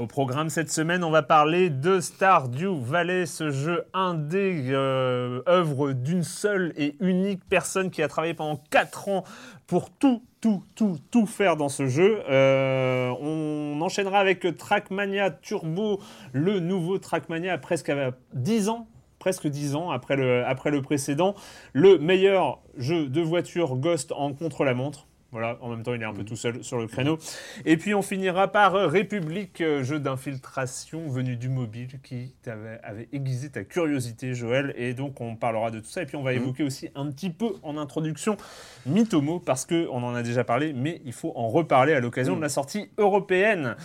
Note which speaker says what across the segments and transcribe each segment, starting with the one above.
Speaker 1: Au programme cette semaine, on va parler de Stardew Valley, ce jeu indé, euh, œuvre d'une seule et unique personne qui a travaillé pendant 4 ans pour tout, tout, tout, tout faire dans ce jeu. Euh, on enchaînera avec Trackmania Turbo, le nouveau Trackmania, presque à 10 ans presque 10 ans après le précédent. Le meilleur jeu de voiture Ghost en contre-la-montre. Voilà, en même temps, il est un peu tout seul sur le créneau. Et puis, on finira par République, euh, jeu d'infiltration venu du mobile qui avait, avait aiguisé ta curiosité, Joël. Et donc, on parlera de tout ça. Et puis, on va évoquer aussi un petit peu en introduction Mitomo, parce qu'on en a déjà parlé, mais il faut en reparler à l'occasion de la sortie européenne.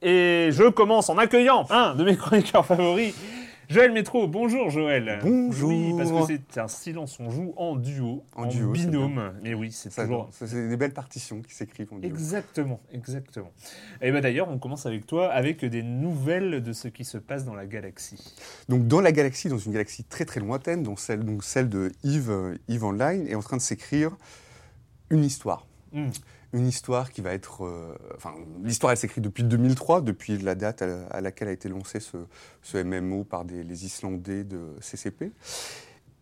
Speaker 1: Et je commence en accueillant un de mes chroniqueurs favoris. Joël Métro, bonjour Joël.
Speaker 2: Bonjour.
Speaker 1: Oui, parce que c'est un silence, on joue en duo, en,
Speaker 2: En duo,
Speaker 1: binôme. Mais oui, c'est toujours.
Speaker 2: c'est des belles partitions qui s'écrivent en duo.
Speaker 1: Exactement, exactement. Et bien d'ailleurs, on commence avec toi avec des nouvelles de ce qui se passe dans la galaxie.
Speaker 2: Donc dans la galaxie, dans une galaxie très très lointaine, dont celle, donc celle de Yves, euh, Yves Online, est en train de s'écrire une histoire.
Speaker 1: Hmm.
Speaker 2: Une histoire qui va être... euh, enfin, l'histoire, elle s'écrit depuis 2003, depuis la date à, à laquelle a été lancé ce, ce MMO par des, les Islandais de CCP.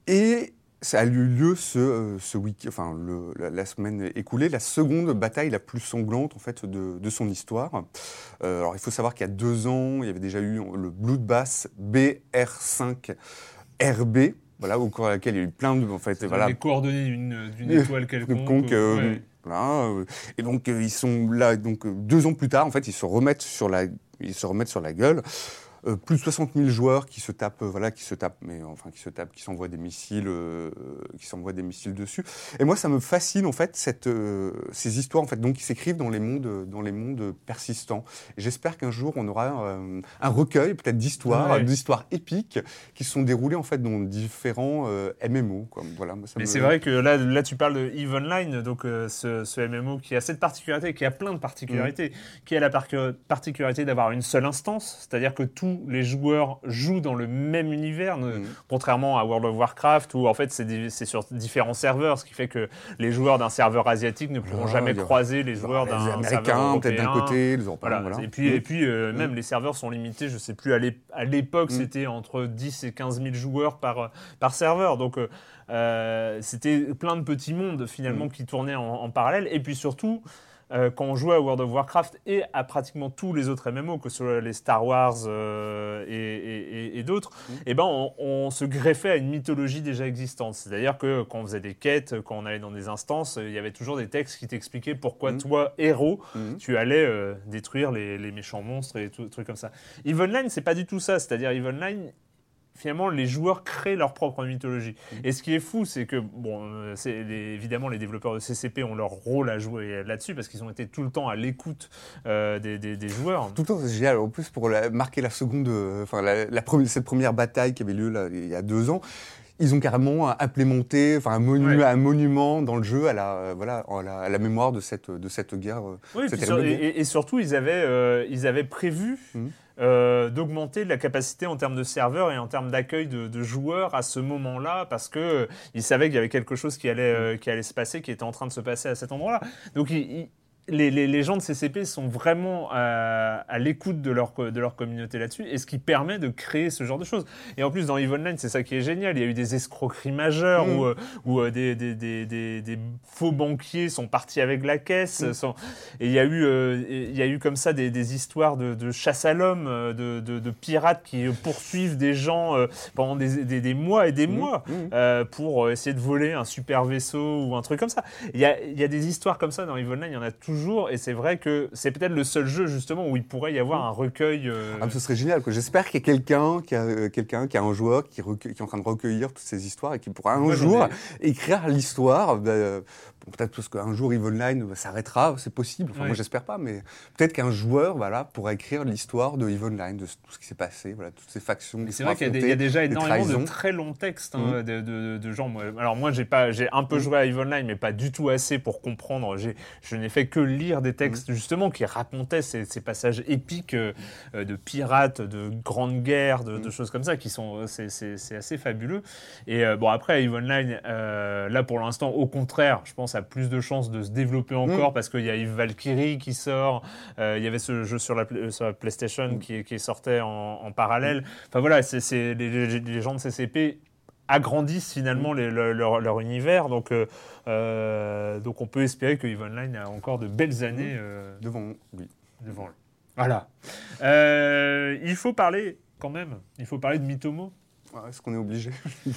Speaker 2: Et ça a eu lieu ce, euh, ce week enfin, le- la, la semaine écoulée, la seconde bataille la plus sanglante en fait, de, de son histoire. Euh, alors, il faut savoir qu'il y a deux ans, il y avait déjà eu le Bloodbath BR5RB, voilà, au cours de laquelle il y a eu plein de... En fait, voilà,
Speaker 1: Les coordonnées d'une étoile quelconque.
Speaker 2: quelconque, euh,
Speaker 1: ouais.
Speaker 2: Euh, et donc euh, ils sont là, donc euh, deux ans plus tard, en fait, ils se remettent sur la, ils se remettent sur la gueule. Euh, plus de 60 000 joueurs qui se tapent, euh, voilà, qui se tapent, mais enfin qui se tapent, qui s'envoient des missiles, euh, qui s'envoient des missiles dessus. Et moi, ça me fascine en fait cette, ces histoires en fait, donc qui s'écrivent dans les mondes, dans les mondes persistants. J'espère qu'un jour on aura un recueil peut-être d'histoires,
Speaker 1: Ouais.
Speaker 2: d'histoires épiques qui se sont déroulées en fait dans différents MMO. Quoi. Voilà, moi, ça
Speaker 1: Mais
Speaker 2: me-
Speaker 1: c'est vrai que là, là, tu parles de EVE Online, donc ce, ce MMO qui a cette particularité, qui a plein de particularités,
Speaker 2: Mm.
Speaker 1: qui a la particularité d'avoir une seule instance, c'est-à-dire que tous les joueurs jouent dans le même univers,
Speaker 2: Mhm.
Speaker 1: contrairement à World of Warcraft où en fait c'est sur différents serveurs, ce qui fait que les joueurs d'un serveur asiatique ne pourront
Speaker 2: Voilà,
Speaker 1: jamais croiser les joueurs d'un
Speaker 2: Américains, peut-être d'un côté, les.
Speaker 1: Voilà.
Speaker 2: Voilà.
Speaker 1: Et puis,
Speaker 2: Mm.
Speaker 1: et puis euh,
Speaker 2: Mm.
Speaker 1: même les serveurs sont limités, je sais plus, à l'ép- à l'époque,
Speaker 2: Mm.
Speaker 1: c'était entre 10 et 15 000 joueurs par, par serveur. Donc, euh, euh, c'était plein de petits mondes finalement
Speaker 2: Mm.
Speaker 1: qui tournaient en, en parallèle. Et puis surtout, euh, quand on jouait à World of Warcraft et à pratiquement tous les autres MMO, que ce soit les Star Wars euh, et, et- et- d'autres,
Speaker 2: Mm.
Speaker 1: eh ben on, on se greffait à une mythologie déjà existante. C'est-à-dire que quand on faisait des quêtes, quand on allait dans des instances, il y avait toujours des textes qui t'expliquaient pourquoi
Speaker 2: Mm.
Speaker 1: toi, héros,
Speaker 2: Mhm.
Speaker 1: tu allais euh, détruire les, les méchants monstres et tout, trucs comme ça. EVE Online, c'est pas du tout ça. C'est-à-dire, EVE Online, finalement, les joueurs créent leur propre mythologie.
Speaker 2: Mhm.
Speaker 1: Et ce qui est fou, c'est que, bon, euh, les- évidemment, les développeurs de CCP ont leur rôle à jouer là-dessus parce qu'ils ont été tout le temps à l'écoute euh, des, des- des joueurs.
Speaker 2: Tout le temps, c'est génial. En plus, pour la- marquer la seconde, euh, enfin, la, la première- cette première bataille qui avait lieu là, il y a deux ans, ils ont carrément implémenté enfin, un, monu-
Speaker 1: Ouais.
Speaker 2: un monument dans le jeu à la, euh, voilà, à la, à la mémoire de cette, de cette guerre.
Speaker 1: Oui,
Speaker 2: cette
Speaker 1: sur- et, et surtout, ils avaient, euh, ils avaient prévu
Speaker 2: Mhm.
Speaker 1: Euh, d'augmenter la capacité en termes de serveurs et en termes d'accueil de, joueurs à ce moment-là, parce que euh, qu'il y avait quelque chose qui allait, euh, qui allait se passer, qui était en train de se passer à cet endroit-là. Donc, ils- ils- les, les- les gens de CCP sont vraiment à, à l'écoute de leur, co- de leur communauté là-dessus, et ce qui permet de créer ce genre de choses. Et en plus, dans EVE Online, c'est ça qui est génial. Il y a eu des escroqueries majeures
Speaker 2: Mhm.
Speaker 1: où, euh, où euh, des, des- des- des- des faux banquiers sont partis avec la caisse. Sont- et il y a eu, euh, il y a eu comme ça des, histoires de, de chasse à l'homme, de, de- de pirates qui poursuivent des gens euh, pendant des, mois et des
Speaker 2: Mhm.
Speaker 1: mois euh, pour essayer de voler un super vaisseau ou un truc comme ça. Il y a, il y a des histoires comme ça dans EVE Online, il y en a toujours, et c'est vrai que c'est peut-être le seul jeu justement où il pourrait y avoir un recueil. euh,
Speaker 2: Ah, mais ce serait génial. J'espère qu'il y a quelqu'un qui a, euh, quelqu'un qui a un joueur qui, est en train de recueillir toutes ces histoires et qui pourra un
Speaker 1: Moi,
Speaker 2: jour écrire l'histoire. euh, bon, peut-être parce qu'un jour EVE Online euh, s'arrêtera, c'est possible. Enfin,
Speaker 1: Ouais.
Speaker 2: Moi, j'espère pas, mais peut-être qu'un joueur voilà, pourra écrire l'histoire de EVE Online, de tout ce qui s'est passé, voilà, toutes ces factions.
Speaker 1: C'est vrai qu'il y, a y déjà énormément de très longs textes hein,
Speaker 2: Mhm.
Speaker 1: de, de- de gens. Alors moi, j'ai pas, j'ai un peu
Speaker 2: Mhm.
Speaker 1: joué à EVE Online, mais pas du tout assez pour comprendre. Je n'ai fait que lire des textes
Speaker 2: Mhm.
Speaker 1: justement qui racontaient ces, ces passages épiques euh, euh, de pirates, de grandes guerres, de, de choses comme ça qui sont, euh, c'est, assez fabuleux. Et euh, bon après à EVE Online, euh, là pour l'instant, au contraire, je pense a plus de chances de se développer encore
Speaker 2: Mhm.
Speaker 1: parce qu'il y a Eve Valkyrie qui sort. euh, il y avait ce jeu sur la, sur la PlayStation
Speaker 2: Mhm.
Speaker 1: qui, qui sortait en, en parallèle. Enfin voilà, c'est, c'est- les, gens de CCP agrandissent finalement les- le- leur, leur univers. Donc, euh, euh, donc on peut espérer que EVE Online a encore de belles années euh,
Speaker 2: Devant lui.
Speaker 1: devant lui. Voilà. Euh, il faut parler quand même. Il faut parler de Mitomo.
Speaker 2: Est-ce qu'on est obligé?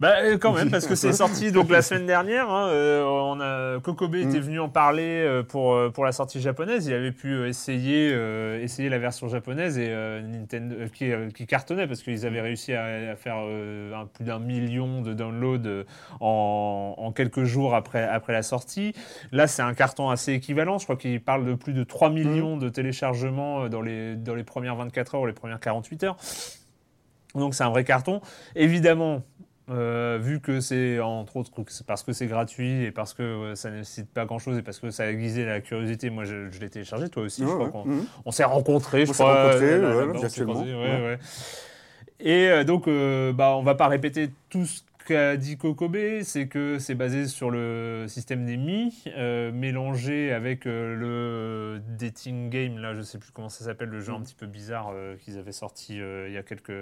Speaker 1: Bah euh, quand même parce que c'est sorti donc la semaine dernière. hein, euh, on a Kokobe était venu en parler euh, pour pour la sortie japonaise. Il avait pu essayer euh, essayer la version japonaise et euh, Nintendo euh, qui, qui cartonnait parce qu'ils avaient réussi à, à faire un- plus d'un million de downloads en, en quelques jours après après la sortie. Là c'est un carton assez équivalent. Je crois qu'il parle de plus de 3 millions de téléchargements dans les dans les premières 24 heures ou les premières 48 heures. Donc c'est un vrai carton. Évidemment, euh, vu que c'est entre autres parce que c'est gratuit et parce que ça ne nécessite pas grand chose et parce que ça a aiguisé la curiosité, moi je, je l'ai téléchargé, toi aussi, je
Speaker 2: Ouais,
Speaker 1: crois
Speaker 2: ouais.
Speaker 1: qu'on
Speaker 2: Mhm.
Speaker 1: on s'est rencontrés, je
Speaker 2: On
Speaker 1: crois.
Speaker 2: rencontrés.
Speaker 1: Et donc, euh, bah, on va pas répéter tout ce qu'a dit Kokobe, c'est que c'est basé sur le système des Mi, euh, mélangé avec euh, le dating game, là, je sais plus comment ça s'appelle, le jeu un petit peu bizarre euh, qu'ils avaient sorti il y a quelques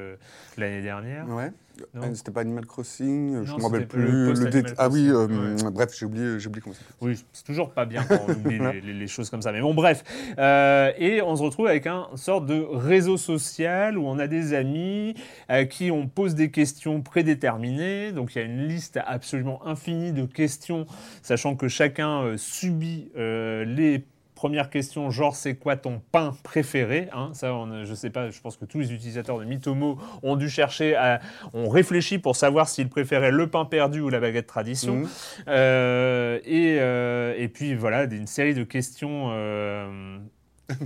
Speaker 1: l'année dernière.
Speaker 2: Ouais. Euh, C'était pas Animal Crossing, euh, je
Speaker 1: Non,
Speaker 2: me rappelle
Speaker 1: le
Speaker 2: plus.
Speaker 1: post-Animal
Speaker 2: dé- Ah oui, euh,
Speaker 1: Crossing,
Speaker 2: bref, j'ai oublié, j'ai oublié comment ça.
Speaker 1: Oui, c'est toujours pas bien quand on oublie les, les- les choses comme ça. Mais bon, bref. Euh, et on se retrouve avec un sorte de réseau social où on a des amis à qui on pose des questions prédéterminées. Donc il y a une liste absolument infinie de questions, sachant que chacun subit euh, les premières questions, genre c'est quoi ton pain préféré hein, Ça, on, je sais pas, je pense que tous les utilisateurs de Mitomo ont dû chercher, à, ont réfléchi pour savoir s'ils préféraient le pain perdu ou la baguette tradition.
Speaker 2: Mhm.
Speaker 1: Euh, et, euh, et puis voilà, une série de questions euh,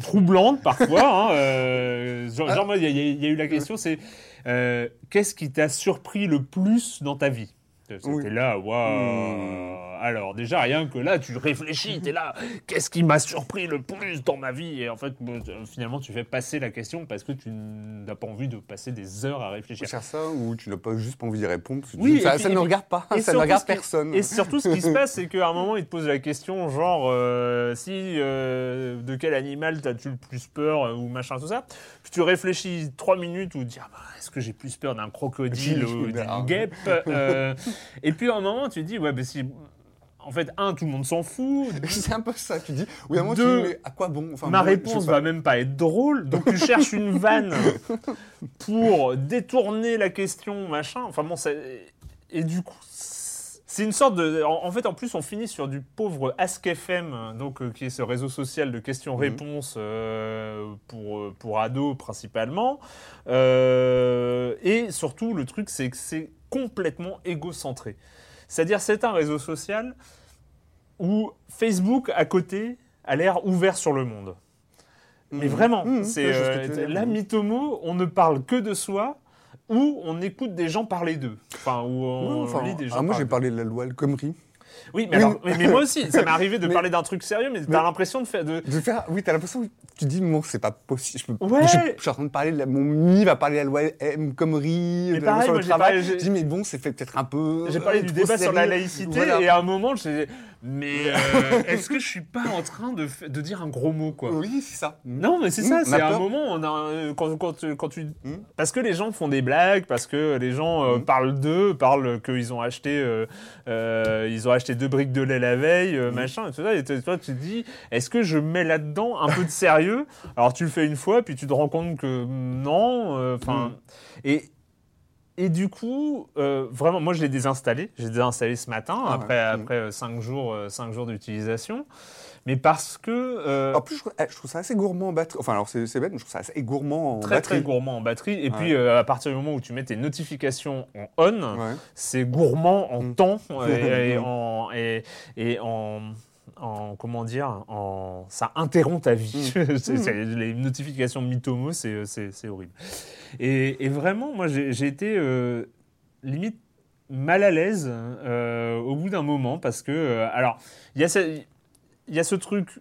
Speaker 1: troublantes parfois. hein, euh, genre, il y, a- il y a eu la question, c'est euh, qu'est-ce qui t'a surpris le plus dans ta vie? C'était
Speaker 2: Oui.
Speaker 1: là, waouh.
Speaker 2: Hmm.
Speaker 1: Alors déjà, rien que là, tu réfléchis, t'es là, qu'est-ce qui m'a surpris le plus dans ma vie? Et en fait, euh, finalement, tu fais passer la question parce que tu n'as pas envie de passer des heures à réfléchir.
Speaker 2: Faire ça ou tu n'as pas juste pas envie d'y répondre
Speaker 1: Oui,
Speaker 2: ça,
Speaker 1: puis-
Speaker 2: ça ne regarde pas,
Speaker 1: et
Speaker 2: ça ne regarde
Speaker 1: qui-
Speaker 2: personne.
Speaker 1: Et surtout, ce qui se passe, c'est qu'à un moment, il te pose la question, genre, euh, si euh, de quel animal t'as-tu le plus peur euh, ou machin tout ça. Puis tu réfléchis trois minutes ou tu dis, ah bah, est-ce que j'ai plus peur d'un crocodile ou d'une guêpe Et puis à un moment, tu te dis, ouais, bah si. En fait, un, tout le monde s'en fout.
Speaker 2: C'est un peu ça, tu dis. Oui, à un moment, tu
Speaker 1: Deux,
Speaker 2: dis, mais à quoi bon Enfin,
Speaker 1: Ma
Speaker 2: je
Speaker 1: réponse va même pas être drôle, donc tu cherches une vanne pour détourner la question, machin. Enfin bon, ça- et du coup, c'est une sorte de. En, fait, en plus, on finit sur du pauvre AskFM, donc euh, qui est ce réseau social de questions-réponses euh, pour euh, pour ados principalement. Euh, et surtout, le truc, c'est que c'est complètement égocentré. C'est-à-dire, c'est un réseau social où Facebook à côté a l'air ouvert sur le monde. Mais
Speaker 2: Mhm.
Speaker 1: vraiment,
Speaker 2: Mhm,
Speaker 1: c'est
Speaker 2: ce
Speaker 1: euh,
Speaker 2: dire.
Speaker 1: la mythomo, on ne parle que de soi. où on écoute des gens parler d'eux. Enfin, où on
Speaker 2: enfin,
Speaker 1: lit des gens
Speaker 2: ah, moi, j'ai parlé de la loi El Khomri.
Speaker 1: Oui, mais,
Speaker 2: Oui.
Speaker 1: alors, mais, mais moi aussi, ça m'est arrivé de
Speaker 2: Mais-
Speaker 1: parler d'un truc sérieux, mais t'as l'impression de faire de.
Speaker 2: De faire, oui, t'as l'impression que tu dis, bon, c'est pas possible. Je, peux-
Speaker 1: Ouais.
Speaker 2: je, suis- je suis en train de parler, de la, mon mini va parler de la loi M. Khomri,
Speaker 1: Mais
Speaker 2: de la loi sur
Speaker 1: moi,
Speaker 2: le
Speaker 1: j'ai
Speaker 2: travail.
Speaker 1: parlé- j'ai-
Speaker 2: Je dis, mais bon, c'est fait peut-être un peu.
Speaker 1: J'ai parlé
Speaker 2: euh,
Speaker 1: du débat sur la laïcité
Speaker 2: Voilà.
Speaker 1: et à un moment, je mais euh, est-ce que je suis pas en train de, dire un gros mot quoi?
Speaker 2: Oui, c'est ça.
Speaker 1: Non, mais c'est
Speaker 2: Mmh,
Speaker 1: ça, c'est un moment, on a, euh, quand, quand, tu- quand tu...
Speaker 2: Mmh.
Speaker 1: Parce que les gens font des blagues, parce que les gens euh,
Speaker 2: Mmh.
Speaker 1: parlent d'eux, parlent qu'ils ont acheté euh, ils ont acheté deux briques de lait la veille, machin, et tout ça, et toi tu te dis, est-ce que je mets là-dedans un peu de sérieux? Alors tu le fais une fois, puis tu te rends compte que non, enfin... Et... Et du coup, euh, vraiment, moi je l'ai désinstallé. J'ai désinstallé ce matin,
Speaker 2: Ah
Speaker 1: après, après euh, cinq jours, euh, cinq jours d'utilisation. Mais parce que... euh,
Speaker 2: En plus, je, trouve- eh, je trouve ça assez gourmand en batterie. Enfin, alors c'est bête, mais je trouve ça assez gourmand en
Speaker 1: très
Speaker 2: batterie.
Speaker 1: très gourmand en batterie. Et
Speaker 2: Ouais.
Speaker 1: puis euh, à partir du moment où tu mets tes notifications en on,
Speaker 2: Ouais.
Speaker 1: c'est gourmand en
Speaker 2: Mm.
Speaker 1: temps et, et en et, et en en comment dire en ça interrompt ta vie. C'est- c'est- les notifications Mitomo, c'est horrible. Et, et vraiment, moi j'ai été euh, limite mal à l'aise euh, au bout d'un moment parce que euh, alors il y a ce, il y a ce truc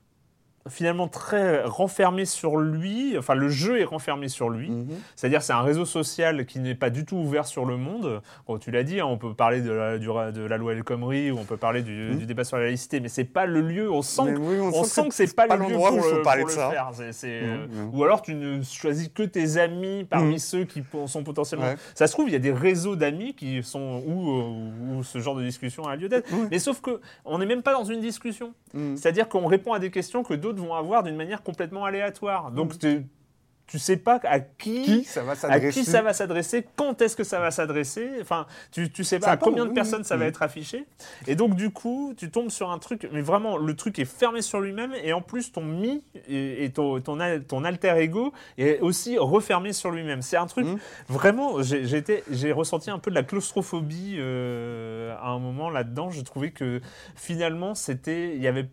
Speaker 1: finalement très renfermé sur lui, enfin le jeu est renfermé sur lui,
Speaker 2: Mhm.
Speaker 1: c'est-à-dire c'est un réseau social qui n'est pas du tout ouvert sur le monde. Bon, tu l'as dit, hein, on peut parler de la, du- de la loi El Khomri ou on peut parler du,
Speaker 2: Mhm.
Speaker 1: du débat sur la laïcité, mais c'est pas le lieu. On sent, que-
Speaker 2: oui,
Speaker 1: on sent que c'est pas, le lieu pour,
Speaker 2: où il faut
Speaker 1: le-
Speaker 2: parler de ça.
Speaker 1: faire. Euh,
Speaker 2: Mhm, mhm.
Speaker 1: Ou alors tu ne choisis que tes amis parmi ceux qui sont potentiellement.
Speaker 2: Ouais.
Speaker 1: Ça se trouve, il y a des réseaux d'amis qui sont où, euh, où ce genre de discussion a lieu d'être. Mais sauf que on n'est même pas dans une discussion. C'est-à-dire qu'on répond à des questions que d'autres vont avoir d'une manière complètement aléatoire. Donc
Speaker 2: Mhm.
Speaker 1: tu- tu sais pas à qui,
Speaker 2: Qui ça va
Speaker 1: à
Speaker 2: s'adresser
Speaker 1: qui ça va s'adresser, quand est-ce que ça va s'adresser. Enfin, tu, tu sais pas
Speaker 2: Ça
Speaker 1: à combien de personnes ça va
Speaker 2: Mhm.
Speaker 1: être affiché. Et donc du coup, tu tombes sur un truc, mais vraiment le truc est fermé sur lui-même et en plus ton mi et, et ton, ton, ton alter ego est aussi refermé sur lui-même. C'est un truc
Speaker 2: Mhm.
Speaker 1: vraiment. J'ai j'ai ressenti un peu de la claustrophobie euh, à un moment là-dedans. Je trouvais que finalement c'était, il y avait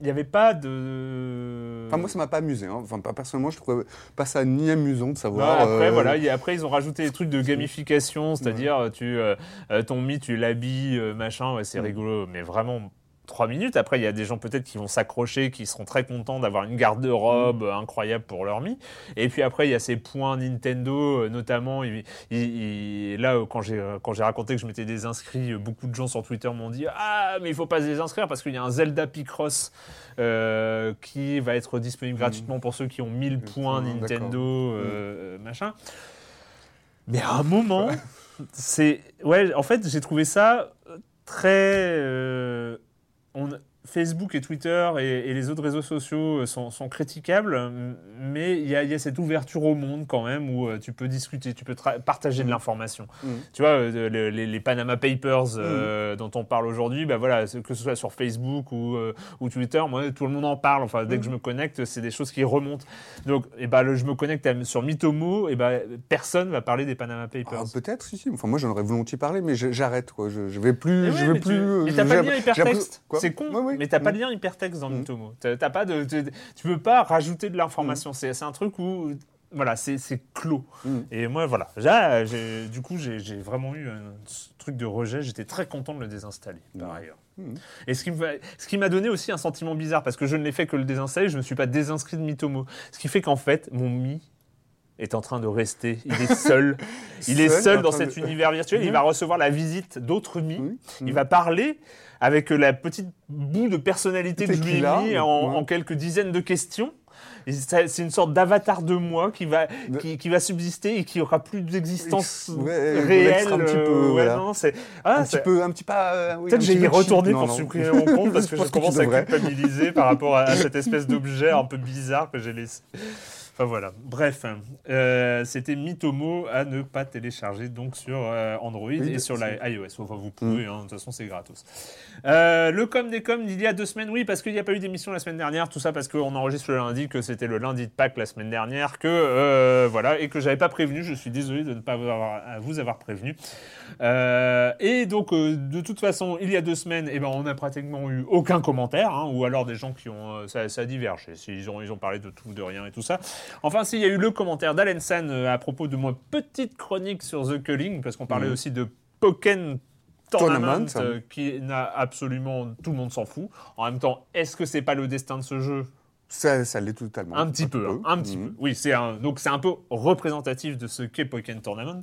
Speaker 1: il n'y avait pas de.
Speaker 2: Enfin, moi, ça m'a pas amusé. hein. Enfin, pas personnellement, je trouvais pas ça ni amusant de savoir.
Speaker 1: après,
Speaker 2: euh,
Speaker 1: voilà, il y après, ils ont rajouté des trucs de gamification, c'est-à-dire, tu, euh, euh, ton mi, tu l'habilles, euh, machin, ouais, c'est
Speaker 2: Mm.
Speaker 1: rigolo, mais vraiment trois minutes. Après, il y a des gens peut-être qui vont s'accrocher, qui seront très contents d'avoir une garde-robe euh, incroyable pour leur mi. Et puis après, il y a ces points Nintendo, euh, notamment. il- il- il- là, quand j'ai quand j'ai raconté que je m'étais désinscrit, euh, beaucoup de gens sur Twitter m'ont dit Ah, mais il faut pas se désinscrire parce qu'il y a un Zelda Picross euh, qui va être disponible gratuitement pour ceux qui ont 1000 points Nintendo, euh, machin. Mais à un moment, c'est. Ouais, en fait, j'ai trouvé ça très. euh, on- Facebook et Twitter et, et les autres réseaux sociaux sont, sont critiquables, mais il y, a- il y a cette ouverture au monde quand même où euh, tu peux discuter, tu peux partager de
Speaker 2: Mhm.
Speaker 1: l'information.
Speaker 2: Mhm.
Speaker 1: Tu vois, euh, le- les, les Panama Papers euh, dont on parle aujourd'hui, bah voilà, que ce soit sur Facebook ou, euh, ou Twitter, moi, tout le monde en parle. Enfin, dès que je me connecte, c'est des choses qui remontent. Donc, et bah, le- je me connecte à- sur Mitomo, et bah, personne va parler des Panama Papers.
Speaker 2: Ah, Peut-être, si, si. Enfin, moi, j'en aurais volontiers parlé, mais j'arrête. Je, je vais plus.
Speaker 1: Mais
Speaker 2: je vais
Speaker 1: mais tu-
Speaker 2: plus. euh,
Speaker 1: t'as pas de lien hypertexte. C'est con,
Speaker 2: Ouais, ouais.
Speaker 1: Mais t'as pas
Speaker 2: Mm.
Speaker 1: de lien hypertexte dans
Speaker 2: Mm.
Speaker 1: Mitomo. T'as t'as pas de, tu, peux pas rajouter de l'information. C'est c'est un truc où, voilà, c'est c'est clos.
Speaker 2: Mm.
Speaker 1: Et moi, voilà. Là, du coup, j'ai vraiment eu un truc de rejet. J'étais très content de le désinstaller, par ailleurs.
Speaker 2: Mm.
Speaker 1: Et ce qui me- ce qui m'a donné aussi un sentiment bizarre, parce que je ne l'ai fait que le désinstaller, je ne me suis pas désinscrit de Mitomo. Ce qui fait qu'en fait, mon Mi est en train de rester. Il est seul. il est
Speaker 2: Seul,
Speaker 1: dans cet
Speaker 2: de-
Speaker 1: univers virtuel. Il va recevoir la visite d'autres Mi. Il
Speaker 2: Mm.
Speaker 1: va parler avec la petite bout de personnalité que je lui ai
Speaker 2: Qu'il a,
Speaker 1: mis
Speaker 2: ouais.
Speaker 1: en, quelques dizaines de questions. C'est une sorte d'avatar de moi qui va, qui, qui va subsister et qui aura plus d'existence
Speaker 2: Ouais,
Speaker 1: réelle.
Speaker 2: un petit peu,
Speaker 1: euh, ouais, non, ah,
Speaker 2: un petit peu, un petit pas. euh, oui,
Speaker 1: Peut-être j'ai y retourné pour
Speaker 2: non.
Speaker 1: supprimer mon compte parce que
Speaker 2: Je que
Speaker 1: commence à culpabiliser par rapport à, à cette espèce d'objet un peu bizarre que j'ai laissé. Enfin voilà. Bref, euh, c'était Mitomo à ne pas télécharger donc sur euh, Android
Speaker 2: Oui,
Speaker 1: et sur la iOS. Enfin, vous pouvez, hein, de toute façon c'est gratos. Euh, le com des coms il y a deux semaines, oui, parce qu'il n'y a pas eu d'émission la semaine dernière, tout ça parce qu'on enregistre le lundi, que c'était le lundi de Pâques la semaine dernière, que voilà, et que j'avais pas prévenu. Je suis désolé de ne pas vous avoir, vous avoir prévenu. Et donc, de toute façon, il y a deux semaines, eh ben, on n'a pratiquement eu aucun commentaire, hein, ou alors des gens qui ont. ça, ça a divergé. Ils ont, ils ont parlé de tout, de rien et tout ça. Enfin, s'il y a eu le commentaire d'Alen San euh, à propos de ma petite chronique sur The Culling, parce qu'on parlait
Speaker 2: Mhm.
Speaker 1: aussi de Pokken Tournament,
Speaker 2: Tournament.
Speaker 1: euh, qui n'a absolument tout le monde s'en fout. En même temps, est-ce que c'est pas le destin de ce jeu?
Speaker 2: Ça, ça l'est totalement.
Speaker 1: Un petit peu, hein, un petit
Speaker 2: Mhm.
Speaker 1: peu. Oui, c'est un, donc c'est un peu représentatif de ce qu'est Pokken Tournament.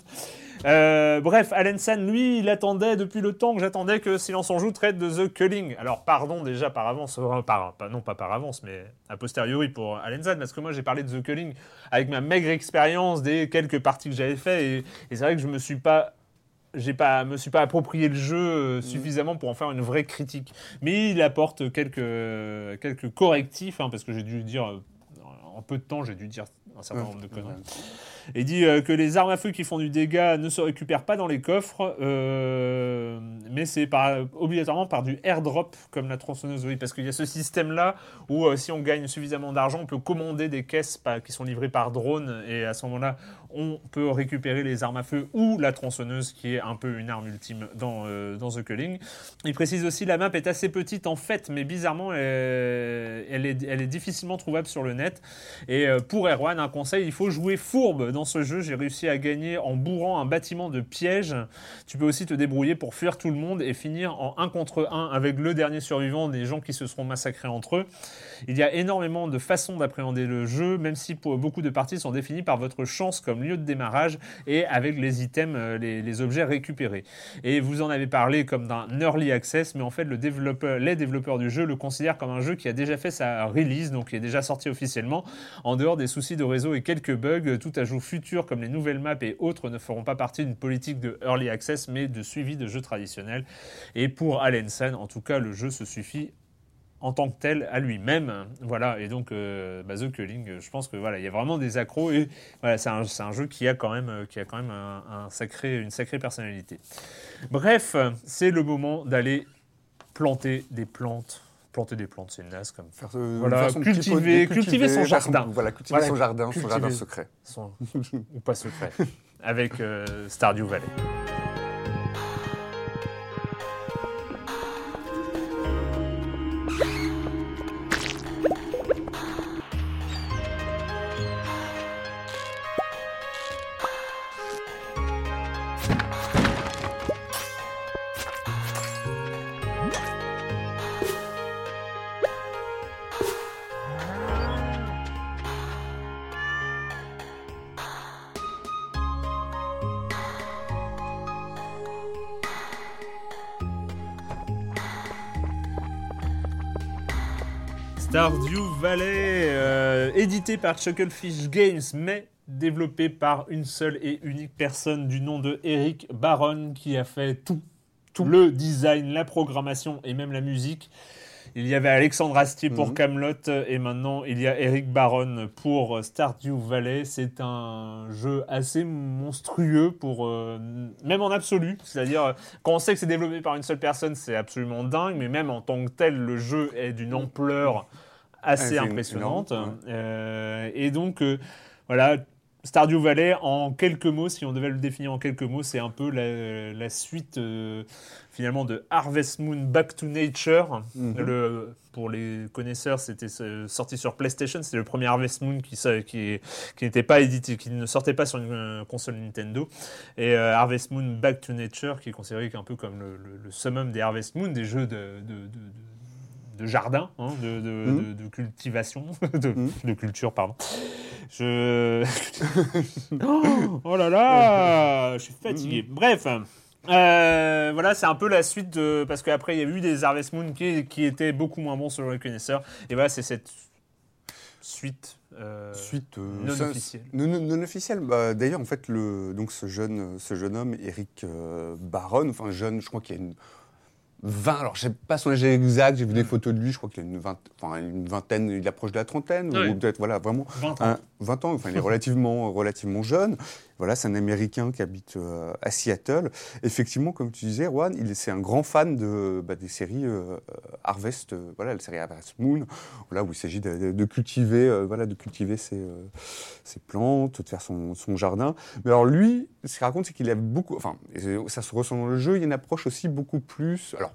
Speaker 1: Euh, bref, Alan San, lui, il attendait depuis le temps que j'attendais que Silence on joue traite de The Culling. Alors, pardon déjà par avance, euh, par, non pas par avance, mais a posteriori pour Alan San, parce que moi j'ai parlé de The Culling avec ma maigre expérience des quelques parties que j'avais fait, et, et c'est vrai que je me suis pas j'ai pas, me suis pas approprié le jeu euh, suffisamment pour en faire une vraie critique. Mais il apporte quelques, quelques correctifs, hein, parce que j'ai dû dire, euh, en peu de temps, j'ai dû dire un certain nombre de conneries. Et dit euh, que les armes à feu qui font du dégât ne se récupèrent pas dans les coffres, euh, mais c'est obligatoirement par du airdrop, comme la tronçonneuse, oui, parce qu'il y a ce système-là où euh, si on gagne suffisamment d'argent, on peut commander des caisses qui sont livrées par drone, et à ce moment-là, on peut récupérer les armes à feu ou la tronçonneuse, qui est un peu une arme ultime dans, dans The Culling. Il précise aussi la map est assez petite en fait, mais bizarrement, elle, elle est, difficilement trouvable sur le net. Et pour Erwan, un conseil, il faut jouer fourbe dans ce jeu. J'ai réussi à gagner en bourrant un bâtiment de pièges. Tu peux aussi te débrouiller pour fuir tout le monde et finir en 1 contre 1 avec le dernier survivant des gens qui se seront massacrés entre eux. Il y a énormément de façons d'appréhender le jeu, même si pour beaucoup de parties sont définies par votre chance comme lieu de démarrage et avec les items, euh, les, objets récupérés. Et vous en avez parlé comme d'un early access, mais en fait le développeur, les développeurs du jeu le considèrent comme un jeu qui a déjà fait sa release, donc qui est déjà sorti officiellement. En dehors des soucis de réseau et quelques bugs, tout ajout futur comme les nouvelles maps et autres ne feront pas partie d'une politique de early access, mais de suivi de jeux traditionnels. Et pour Allen Sen, en tout cas, le jeu se suffit en tant que tel à lui-même. Voilà, et donc euh, bah, The Culling, je pense que voilà, il y a vraiment des accros et voilà, c'est un, un jeu qui a quand même, qui a quand même un, un sacré, une sacrée personnalité. Bref, c'est le moment d'aller planter des plantes. Planter des plantes, c'est naze comme
Speaker 2: Faire, euh,
Speaker 1: Voilà, cultiver- cultiver son jardin.
Speaker 2: Voilà, cultiver
Speaker 1: Voilà,
Speaker 2: son jardin, son jardin secret.
Speaker 1: son- ou pas secret, avec euh, Stardew Valley. Édité par Chucklefish Games, mais développé par une seule et unique personne du nom de Eric Baron, qui a fait tout, tout le design, la programmation et même la musique. Il y avait Alexandre Astier pour
Speaker 2: Mhm.
Speaker 1: Camelot et maintenant il y a Eric Baron pour Stardew Valley. C'est un jeu assez monstrueux pour euh, même en absolu, c'est-à-dire euh, quand on sait que c'est développé par une seule personne, c'est absolument dingue, mais même en tant que tel, le jeu est d'une ampleur assez
Speaker 2: c'est
Speaker 1: impressionnante. Euh, et donc euh, voilà. Stardew Valley, en quelques mots, si on devait le définir en quelques mots, c'est un peu la, la suite euh, finalement de Harvest Moon Back to Nature.
Speaker 2: Mhm.
Speaker 1: Le, pour les connaisseurs, c'était sorti sur PlayStation. C'était le premier Harvest Moon qui, qui, qui n'était pas édité, qui ne sortait pas sur une console Nintendo. Et euh, Harvest Moon Back to Nature, qui est considéré un peu comme le, le- le summum des Harvest Moon, des jeux de, de, de- de- de jardin, hein, de, de-
Speaker 2: Mhm.
Speaker 1: de- de cultivation, de,
Speaker 2: Mhm.
Speaker 1: de culture, pardon. Je. oh, oh là là, je suis fatigué. Bref. euh, voilà, c'est un peu la suite de. Parce qu'après, il y a eu des Harvest Moon qui, qui étaient beaucoup moins bons selon les connaisseurs. Et voilà, c'est cette suite. euh,
Speaker 2: Suite euh,
Speaker 1: non
Speaker 2: ça-
Speaker 1: officielle.
Speaker 2: Non, non- non officielle. Bah, D'ailleurs, en fait, le, donc ce jeune, ce jeune homme, Eric Baron, enfin jeune, je crois qu'il a une 20, alors je sais pas son âge exact, j'ai vu des photos de lui, je crois qu'il a une, vingt- enfin, une vingtaine, il approche de la trentaine, ou peut-être, voilà, vraiment
Speaker 1: 20 ans.
Speaker 2: un- 20 ans, enfin il est relativement, relativement jeune. Voilà, c'est un Américain qui habite euh, à Seattle. Effectivement, comme tu disais, Juan, il est- c'est un grand fan de, bah, des séries euh, Harvest, euh, voilà, la série Harvest Moon, voilà, où il s'agit de, de- cultiver, euh, voilà, de cultiver ses, euh, ses plantes, de faire son, son jardin. Mais alors lui, ce qu'il raconte, c'est qu'il a beaucoup, enfin, ça se ressent dans le jeu, il y a une approche aussi beaucoup plus, alors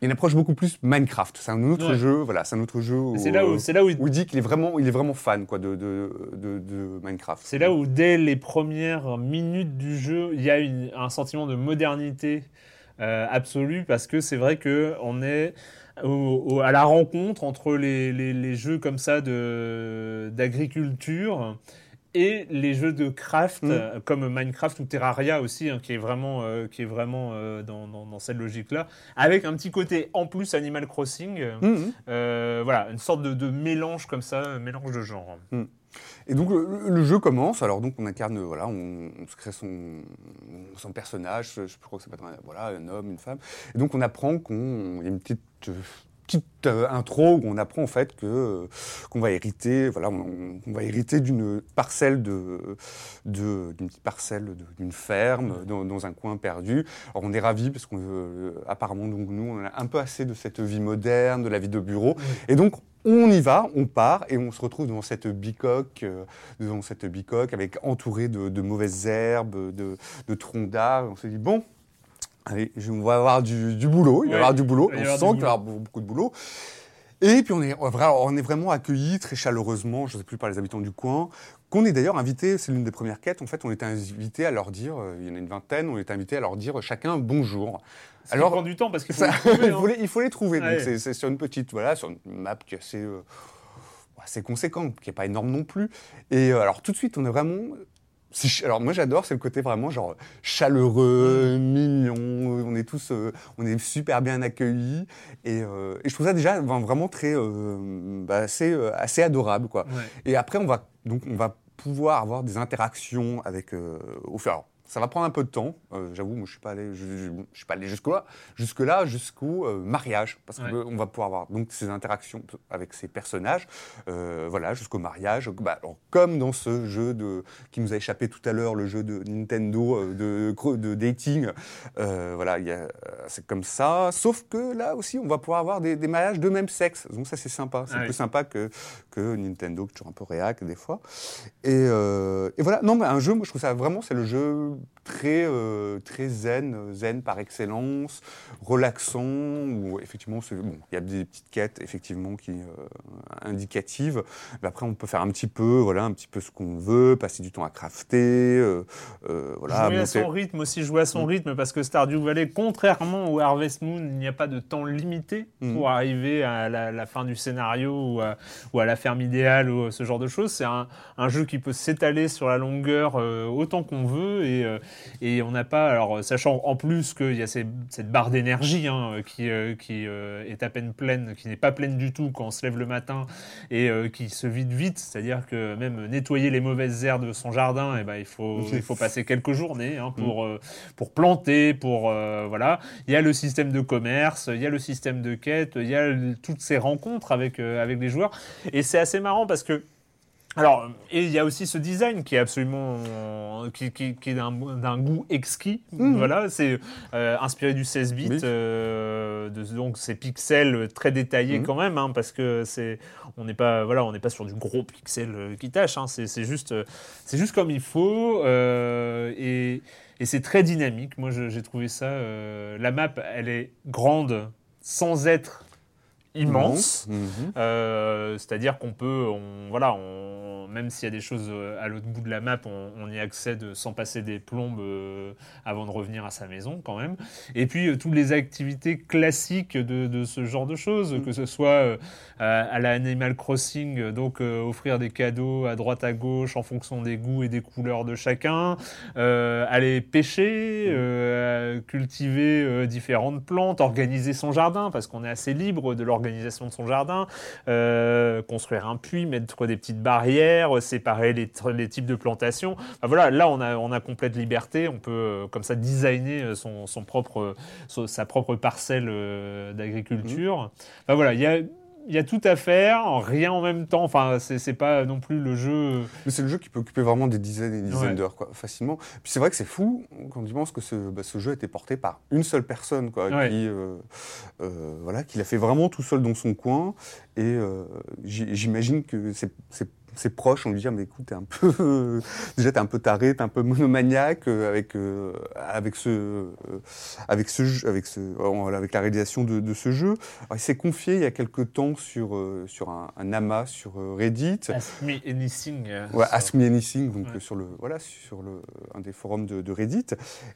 Speaker 2: il y a une approche beaucoup plus Minecraft. C'est un autre
Speaker 1: Ouais.
Speaker 2: jeu, voilà, c'est un autre jeu. où,
Speaker 1: C'est là où, c'est là où,
Speaker 2: où il dit qu'il est vraiment, il est vraiment fan quoi de, de, de, de Minecraft.
Speaker 1: c'est là où dès les premières minutes du jeu, il y a une- un sentiment de modernité euh, absolue parce que c'est vrai que on est au- au- à la rencontre entre les, les- les jeux comme ça de d'agriculture et les jeux de craft
Speaker 2: Mm.
Speaker 1: euh, comme Minecraft ou Terraria aussi hein, qui est vraiment euh, qui est vraiment euh, dans, dans- dans cette logique là avec un petit côté en plus Animal Crossing euh, voilà une sorte de, de mélange comme ça un mélange de genres
Speaker 2: Et donc le, le jeu commence. Alors donc on incarne, voilà, on, on se crée son, son personnage. Je, crois que ça peut être un, voilà, un homme, une femme. Et donc on apprend qu'on, il y a une petite petite euh, intro où on apprend en fait que euh, qu'on va hériter, voilà, on, on va hériter d'une parcelle de de- d'une petite parcelle de- d'une ferme dans, dans un coin perdu. Alors on est ravis parce qu'on euh, apparemment donc nous on a un peu assez de cette vie moderne, de la vie de bureau, et donc on y va, on part et on se retrouve dans cette bicoque, euh, dans cette bicoque avec entouré de, de mauvaises herbes, de, de troncs d'arbres. On se dit bon, allez, je- on va avoir du, du boulot, il va y avoir du boulot. On sent qu'il va y avoir beaucoup de boulot. Et puis on est, on vraiment accueillis très chaleureusement, je ne sais plus par les habitants du coin, qu'on est d'ailleurs invité, c'est l'une des premières quêtes, en fait on était invité à leur dire, euh, il y en a une vingtaine, on était invité à leur dire chacun bonjour.
Speaker 1: alors
Speaker 2: Alors,
Speaker 1: prend du temps parce qu'il faut
Speaker 2: ça-
Speaker 1: le trouver,
Speaker 2: il,
Speaker 1: hein.
Speaker 2: faut les, il faut les trouver. Donc c'est- sur une petite, voilà, sur une map qui est assez, euh, assez conséquente, qui est pas énorme non plus. Et euh, alors tout de suite, on est vraiment. Alors moi j'adore, c'est le côté vraiment genre chaleureux, mignon. On est tous, euh, on est super bien accueillis. Et, euh, et je trouve ça déjà ben, vraiment très, euh, bah, assez, assez adorable quoi.
Speaker 1: Ouais.
Speaker 2: Et après, on va, donc, on va pouvoir avoir des interactions avec. Au fur- ça va prendre un peu de temps. Euh, J'avoue, moi, je suis pas allé, je, je- je suis pas allé jusque là, jusque là, jusqu'au euh, mariage, parce
Speaker 1: Ouais.
Speaker 2: qu'on va pouvoir avoir donc ces interactions avec ces personnages, euh, voilà, jusqu'au mariage. Bah, alors, comme dans ce jeu de qui nous a échappé tout à l'heure, le jeu de Nintendo euh, de, dating, voilà, c'est comme ça. Sauf que là aussi, on va pouvoir avoir des, des mariages de même sexe. Donc ça, c'est sympa. C'est
Speaker 1: Ah oui.
Speaker 2: plus sympa que que Nintendo, qui est toujours un peu réac des fois. Et, et voilà, non, mais un jeu, moi je trouve ça vraiment, c'est le jeu très, euh, très zen, zen par excellence, relaxant, où effectivement, bon, il y a des petites quêtes, effectivement, qui euh, indicatives, mais après on peut faire un petit peu, voilà, un petit peu ce qu'on veut, passer du temps à crafter, euh, voilà,
Speaker 1: jouer à son rythme aussi, jouer à son
Speaker 2: Mm.
Speaker 1: rythme parce que Stardew Valley, contrairement au Harvest Moon, il n'y a pas de temps limité
Speaker 2: Mm.
Speaker 1: pour arriver à la, la fin du scénario ou à, ou à la ferme idéale ou ce genre de choses. C'est un, un jeu qui peut s'étaler sur la longueur autant qu'on veut et, euh, et on n'a pas, alors sachant en plus qu'il y a ces- cette barre d'énergie hein, qui, euh, qui euh, est à peine pleine, qui n'est pas pleine du tout quand on se lève le matin et qui se vide vite, c'est-à-dire que même nettoyer les mauvaises herbes de son jardin, eh ben, il, faut, il faut passer quelques journées hein, pour, euh, pour planter, pour voilà. Il y a le système de commerce, il y a le système de quête, il y a le- toutes ces rencontres avec, avec les joueurs. Et c'est assez marrant parce que alors, et il y a aussi ce design qui est absolument, qui, qui- qui est d'un goût exquis.
Speaker 2: Mhm.
Speaker 1: Voilà, c'est euh, inspiré du 16 bits,
Speaker 2: Oui.
Speaker 1: euh, de, donc ces pixels très détaillés
Speaker 2: Mhm.
Speaker 1: quand même, hein, parce que c'est, on n'est pas, voilà, on n'est pas sur du gros pixel euh, qui tâche. hein, c'est juste, euh, c'est juste comme il faut, euh, et, et c'est très dynamique. Moi, j'ai trouvé ça. euh, la map, elle est grande sans être immense.
Speaker 2: Mhm.
Speaker 1: Euh, C'est-à-dire qu'on peut, on, voilà, on, même s'il y a des choses euh, à l'autre bout de la map, on, on y accède sans passer des plombes euh, avant de revenir à sa maison quand même. Et puis euh, toutes les activités classiques de, de ce genre de choses,
Speaker 2: Mm.
Speaker 1: que ce soit à, à la Animal Crossing, donc offrir des cadeaux à droite à gauche en fonction des goûts et des couleurs de chacun, aller pêcher, euh, cultiver différentes plantes, organiser son jardin parce qu'on est assez libre de l'organisation de son jardin, euh, construire un puits, mettre des petites barrières, séparer les, les types de plantations. Enfin, voilà, là on a, on a complète liberté, on peut euh, comme ça designer euh, son, son propre, sa propre parcelle d'agriculture. Enfin, voilà, il y a il y a tout à faire, rien en même temps. Enfin, c'est pas non plus le jeu.
Speaker 2: Mais c'est le jeu qui peut occuper vraiment des dizaines et des dizaines
Speaker 1: Ouais.
Speaker 2: d'heures, quoi, facilement. Puis c'est vrai que c'est fou quand tu penses que ce, bah, ce jeu a été porté par une seule personne, quoi,
Speaker 1: Ouais.
Speaker 2: qui, euh, euh, voilà, qui l'a fait vraiment tout seul dans son coin. Et euh, j'imagine que c'est- ses proches, on lui dit, ah, mais écoute, t'es un peu, déjà t'es un peu taré, t'es un peu monomaniaque euh, avec euh, avec ce euh, avec ce jeu- avec ce avec la réalisation de, de ce jeu. Alors, il s'est confié il y a quelque temps sur sur un, un amas sur Reddit.
Speaker 1: Ask me anything.
Speaker 2: Ouais, Ask Me Anything, donc
Speaker 1: Ouais.
Speaker 2: sur le voilà sur le un des forums de, de Reddit.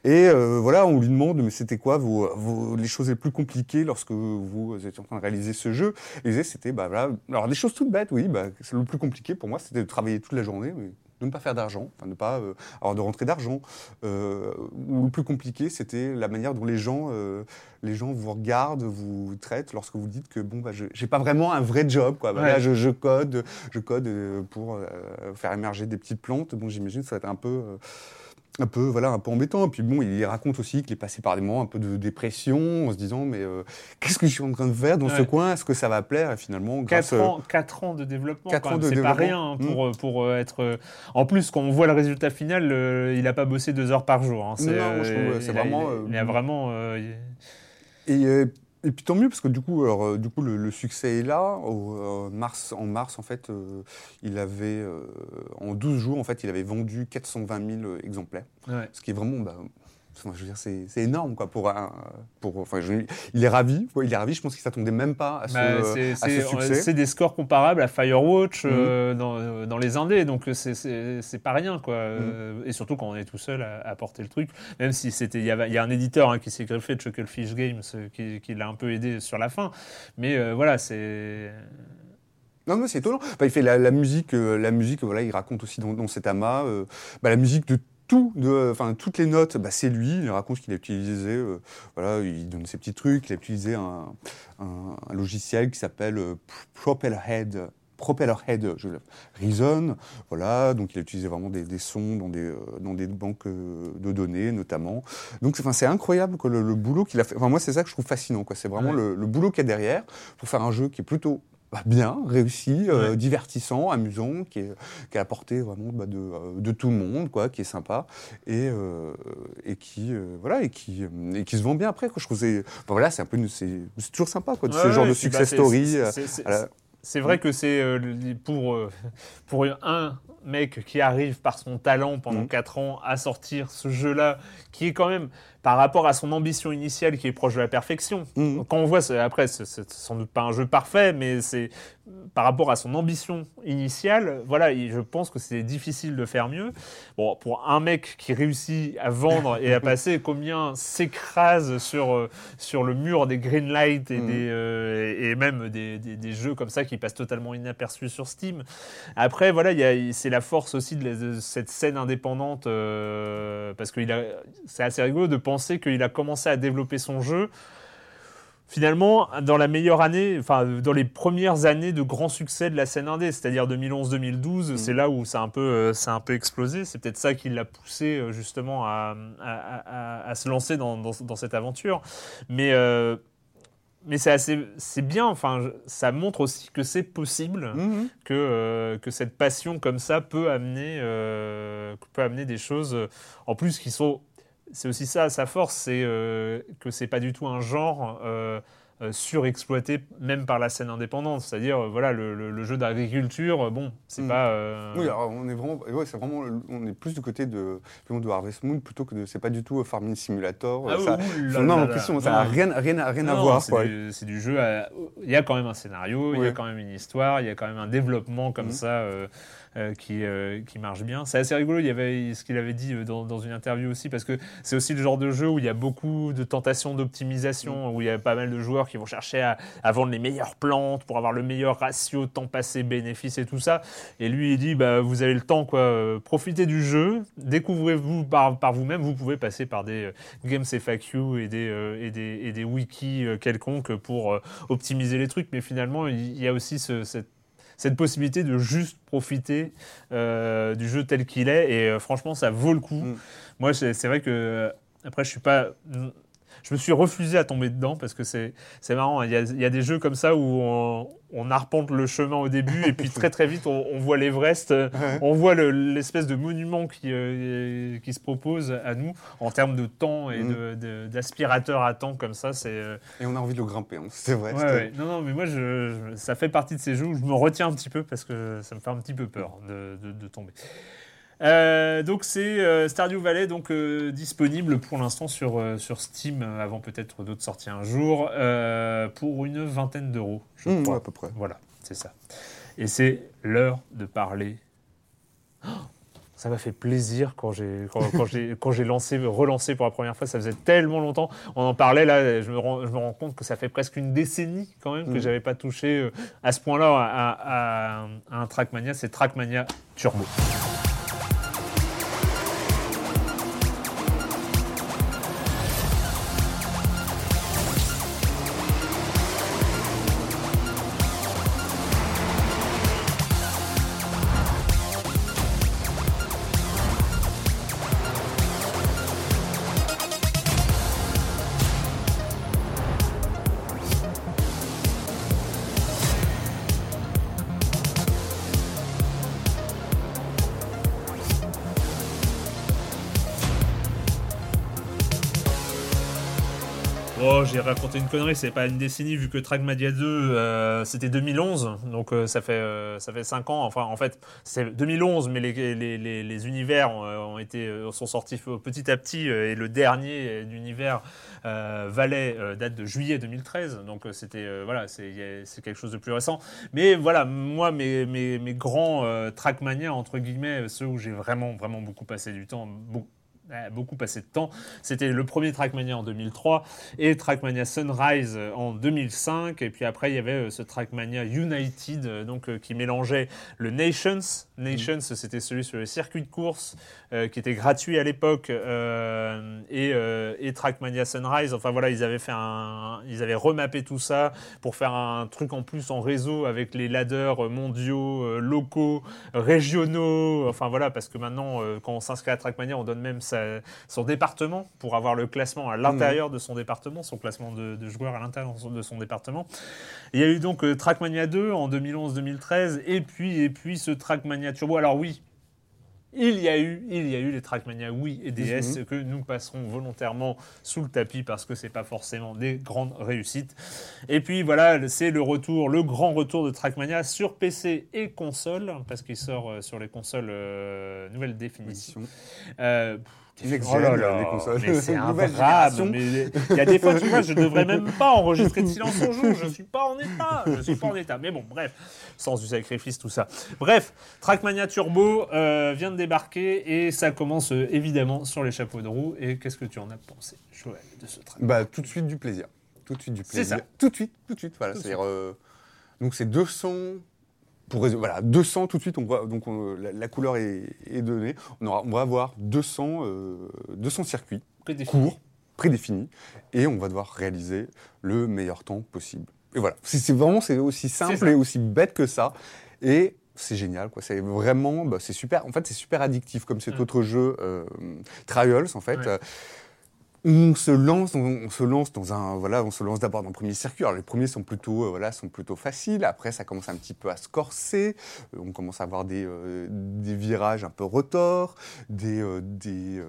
Speaker 2: Et euh, voilà, on lui demande mais c'était quoi vos, vos- les choses les plus compliquées lorsque vous étiez en train de réaliser ce jeu? Et il disait c'était bah voilà, alors des choses toutes bêtes, oui, bah c'est le plus compliqué pour moi, c'était de travailler toute la journée, mais de ne pas faire d'argent, enfin ne pas euh, avoir de rentrée d'argent. Euh, ou le plus compliqué, c'était la manière dont les gens, euh, les gens vous regardent, vous traitent lorsque vous dites que bon bah je j'ai pas vraiment un vrai job quoi. Bah,
Speaker 1: Ouais.
Speaker 2: là, je, je code, je code pour faire émerger des petites plantes. Bon, j'imagine que ça va être un peu, un peu, voilà, un peu embêtant. Et puis bon, il raconte aussi qu'il est passé par des moments un peu de dépression, en se disant mais euh, qu'est-ce que je suis en train de faire dans ce coin? Est-ce que ça va plaire? Et finalement, grâce,
Speaker 1: 4
Speaker 2: euh,
Speaker 1: ans, quatre ans de développement, c'est pas rien hein, pour, euh, pour être. En plus, quand on voit le résultat final, euh, il a pas bossé deux heures par jour. hein. C'est,
Speaker 2: Non, moi, je trouve, c'est
Speaker 1: il a-
Speaker 2: vraiment,
Speaker 1: Il, il a vraiment.
Speaker 2: Et, et puis tant mieux parce que du coup, alors, euh, du coup, le, le succès est là. Au, euh, mars, en mars, en fait, euh, il avait euh, en 12 jours, en fait, il avait vendu 420 000 exemplaires,
Speaker 1: ouais.
Speaker 2: ce qui est vraiment, bah, enfin, je veux dire, c'est énorme quoi pour un, pour, enfin, je- il est ravi, ouais, il est ravi. Je pense qu'il s'attendait même pas à ce,
Speaker 1: Bah,
Speaker 2: euh,
Speaker 1: c'est,
Speaker 2: à ce succès.
Speaker 1: c'est des scores comparables à Firewatch
Speaker 2: Mhm.
Speaker 1: euh, dans, euh, dans les indés, donc euh, c'est, pas rien quoi.
Speaker 2: Mhm.
Speaker 1: Et surtout quand on est tout seul à, à porter le truc, même si c'était, il y, a un éditeur hein, qui s'est greffé de Chucklefish Games qui, qui l'a un peu aidé sur la fin, mais euh, voilà c'est.
Speaker 2: Non, mais c'est étonnant. Enfin, il fait la, la musique, euh, la musique, voilà, il raconte aussi dans, dans cet amas, euh, bah, la musique de tout, de, enfin toutes les notes, bah, c'est lui. Il raconte qu'il a utilisé, euh, voilà, il donne ses petits trucs. Il a utilisé un, un- un logiciel qui s'appelle euh, Propellerhead. Propellerhead je, Reason, voilà, donc il a utilisé vraiment des, des sons dans des, euh, dans des banques euh, de données notamment. Donc c'est- enfin, incroyable que le, le boulot qu'il a fait. Enfin, moi, c'est ça que je trouve fascinant. quoi. C'est vraiment
Speaker 1: Ouais.
Speaker 2: le, le boulot qu'il y a derrière pour faire un jeu qui est plutôt bah, bien, réussi, euh,
Speaker 1: Ouais.
Speaker 2: divertissant, amusant, qui est, qui est à la portée vraiment bah, de, euh, de tout le monde, quoi, qui est sympa et, euh, et qui euh, voilà et qui euh, et qui se vend bien après. Quoi. Je trouve c'est bah, voilà, c'est un peu c'est c'est toujours sympa quoi, de ce
Speaker 1: Ouais,
Speaker 2: genre
Speaker 1: ouais,
Speaker 2: de
Speaker 1: bah,
Speaker 2: success story.
Speaker 1: C'est- vrai que c'est euh, pour, euh, pour un mec qui arrive par son talent pendant
Speaker 2: Mhm.
Speaker 1: 4 ans à sortir ce jeu-là, qui est quand même, par rapport à son ambition initiale, qui est proche de la perfection.
Speaker 2: Mhm.
Speaker 1: Quand on voit, après, c'est sans doute pas un jeu parfait, mais c'est par rapport à son ambition initiale, voilà, je pense que c'est difficile de faire mieux. Bon, pour un mec qui réussit à vendre et à passer, combien s'écrase sur, euh, sur le mur des greenlights et,
Speaker 2: Mhm.
Speaker 1: des, euh, et même des, des- des jeux comme ça qui passent totalement inaperçus sur Steam. Après, voilà, c'est la force aussi de, la- de cette scène indépendante, euh, parce que c'est assez rigolo de penser qu'il a commencé à développer son jeu finalement, dans la meilleure année, enfin, dans les premières années de grand succès de la scène indé, c'est-à-dire 2011-2012, c'est là où ça a un peu, euh, ça a un peu explosé. C'est peut-être ça qui l'a poussé euh, justement à, à- à- à se lancer dans, dans- dans cette aventure. Mais, euh, mais c'est assez, c'est bien. Enfin, ça montre aussi que c'est possible
Speaker 2: Mhm.
Speaker 1: que, euh, que cette passion comme ça peut amener, euh, peut amener des choses en plus qui sont. C'est aussi ça, sa force, c'est euh, que c'est pas du tout un genre euh, euh, surexploité, même par la scène indépendante. C'est-à-dire, euh, voilà, le, le- le jeu d'agriculture, bon, c'est
Speaker 2: Mm.
Speaker 1: pas. euh,
Speaker 2: Oui, alors on est vraiment, ouais, c'est vraiment, on est plus du côté de, de Harvest Moon plutôt que de, c'est pas du tout euh, Farming Simulator.
Speaker 1: Ah,
Speaker 2: ça,
Speaker 1: ouh là
Speaker 2: non, ça n'a rien, rien, à- rien à
Speaker 1: Non,
Speaker 2: voir.
Speaker 1: c'est
Speaker 2: quoi.
Speaker 1: du, c'est du jeu. à- Il y a quand même un scénario, il y a
Speaker 2: Oui.
Speaker 1: quand même une histoire, il y a quand même un développement comme
Speaker 2: Mhm.
Speaker 1: ça qui, euh, qui marche bien. C'est assez rigolo. Il y avait ce qu'il avait dit euh, dans, dans une interview aussi, parce que c'est aussi le genre de jeu où il y a beaucoup de tentations d'optimisation,
Speaker 2: Mhm.
Speaker 1: où il y a pas mal de joueurs qui vont chercher à, à vendre les meilleures plantes pour avoir le meilleur ratio temps passé bénéfice et tout ça. Et lui, il dit bah, vous avez le temps, quoi. euh, profitez du jeu, découvrez-vous par, par vous-même. Vous pouvez passer par des euh, Games FAQ et des, euh, et des, et des wikis euh, quelconques pour euh, optimiser les trucs. Mais finalement, il il y a aussi ce- cette, cette possibilité de juste profiter euh, du jeu tel qu'il est. Et euh, franchement, ça vaut le coup.
Speaker 2: Mm.
Speaker 1: Moi, c'est vrai que. euh, Après, je suis pas. Je me suis refusé à tomber dedans parce que c'est marrant. Il y, a, il y, a, des jeux comme ça où on, on, arpente le chemin au début et puis très très vite on, on voit l'Everest, on voit l'espèce de monument qui, euh, qui se propose à nous en termes de temps et mm. d'aspirateur à temps comme ça. c'est euh,
Speaker 2: Et on a envie de le grimper, hein. c'est vrai.
Speaker 1: Ouais, Non, non, mais moi je, ça fait partie de ces jeux où je me retiens un petit peu parce que ça me fait un petit peu peur de, de, de tomber. Euh, donc c'est euh, Stardew Valley donc euh, disponible pour l'instant sur, sur Steam avant peut-être d'autres sorties un jour pour une vingtaine d'euros je
Speaker 2: mmh, crois. à peu près.
Speaker 1: Voilà c'est ça. Et c'est l'heure de parler. Oh, ça m'a fait plaisir quand j'ai quand, j'ai quand j'ai lancé relancé pour la première fois. Ça faisait tellement longtemps. On en parlait là je me rends, je me rends compte que ça fait presque une décennie quand même que mmh. j'avais pas touché à ce point-là à, à, à un Trackmania. C'est Trackmania Turbo j'ai raconté une connerie, c'est pas une décennie vu que Trackmania 2 euh, c'était 2011, donc euh, ça fait euh, ça fait 5 ans. Enfin en fait c'est 2011, mais les, les, univers ont, été sont sortis petit à petit et le dernier univers Valais date de juillet 2013, donc c'était voilà c'est quelque chose de plus récent. Mais voilà moi mes, mes, mes grands Trackmania entre guillemets ceux où j'ai vraiment vraiment beaucoup passé du temps. Beaucoup, beaucoup passé de temps. C'était le premier Trackmania en 2003 et Trackmania Sunrise en 2005. Et puis après, il y avait euh, ce Trackmania United, euh, donc euh, qui mélangeait le Nations. Nations, mm. c'était celui sur le circuit de course qui était gratuit à l'époque et, et, Trackmania Sunrise. Enfin voilà, ils avaient fait un, ils avaient remappé tout ça pour faire un truc en plus en réseau avec les ladders mondiaux, locaux, régionaux. Enfin voilà, parce que maintenant, quand on s'inscrit à Trackmania, on donne même sa son département pour avoir le classement à l'intérieur mmh. de son département, son classement de, joueurs à l'intérieur de son département. Il y a eu donc euh, Trackmania 2 en 2011-2013 et puis, et puis ce Trackmania Turbo. Alors oui, il y a eu, il y a eu les Trackmania Wii et DS mhm. que nous passerons volontairement sous le tapis parce que c'est pas forcément des grandes réussites. Et puis voilà, c'est le retour, le grand retour de Trackmania sur PC et console parce qu'il sort euh, sur les consoles euh, nouvelle définition. Euh,
Speaker 2: oh là là,
Speaker 1: mais c'est drame. Il y a des fois, tu vois, je devrais même pas enregistrer de silence en joue. Je suis pas en état. Je suis pas en état. Mais bon, bref, sens du sacrifice, tout ça. Bref, Trackmania Turbo euh, vient de débarquer et ça commence euh, évidemment sur les chapeaux de roue. Et qu'est-ce que tu en as pensé, Joël, de ce track?
Speaker 2: Bah, tout de suite du plaisir. Tout de suite du plaisir. Ça. Tout de suite, tout de suite. Voilà. C'est euh, donc c'est 200 pour voilà, 200 tout de suite, on voit, donc la, couleur est, donnée. On, aura, on va avoir 200, 200 circuits courts, prédéfinis, et on va devoir réaliser le meilleur temps possible. Et voilà, c'est vraiment c'est aussi simple et aussi bête que ça. Et c'est génial, quoi. C'est vraiment, bah, c'est super. En fait, c'est super addictif comme cet mm. autre jeu euh, Trials, en fait on se lance, on, se lance dans un, voilà, on se lance d'abord dans le premier circuit. Alors les premiers sont plutôt, euh, voilà, sont plutôt faciles. Après, ça commence un petit peu à se corser. Euh, on commence à avoir des, euh, des virages un peu retors, des, des,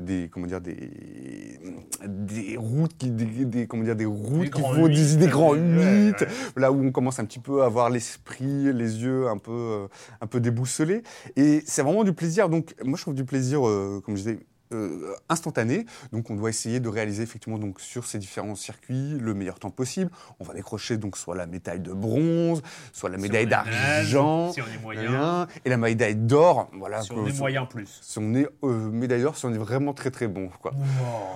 Speaker 2: des, comment dire, des, des routes qui, des, comment dire, des routes qui font des, des, grands mythes. Là où on commence un petit peu à avoir l'esprit, les yeux un peu, un peu déboussolés. Et c'est vraiment du plaisir. Donc, moi, je trouve du plaisir, comme je disais euh, instantané. Donc on doit essayer de réaliser effectivement donc sur ces différents circuits le meilleur temps possible. On va décrocher donc soit la médaille de bronze, soit la médaille d'argent,
Speaker 1: si
Speaker 2: et la médaille d'or. Voilà.
Speaker 1: Si on est moyen plus.
Speaker 2: Si on est euh, médaille d'or, si on est vraiment très très bon. Quoi.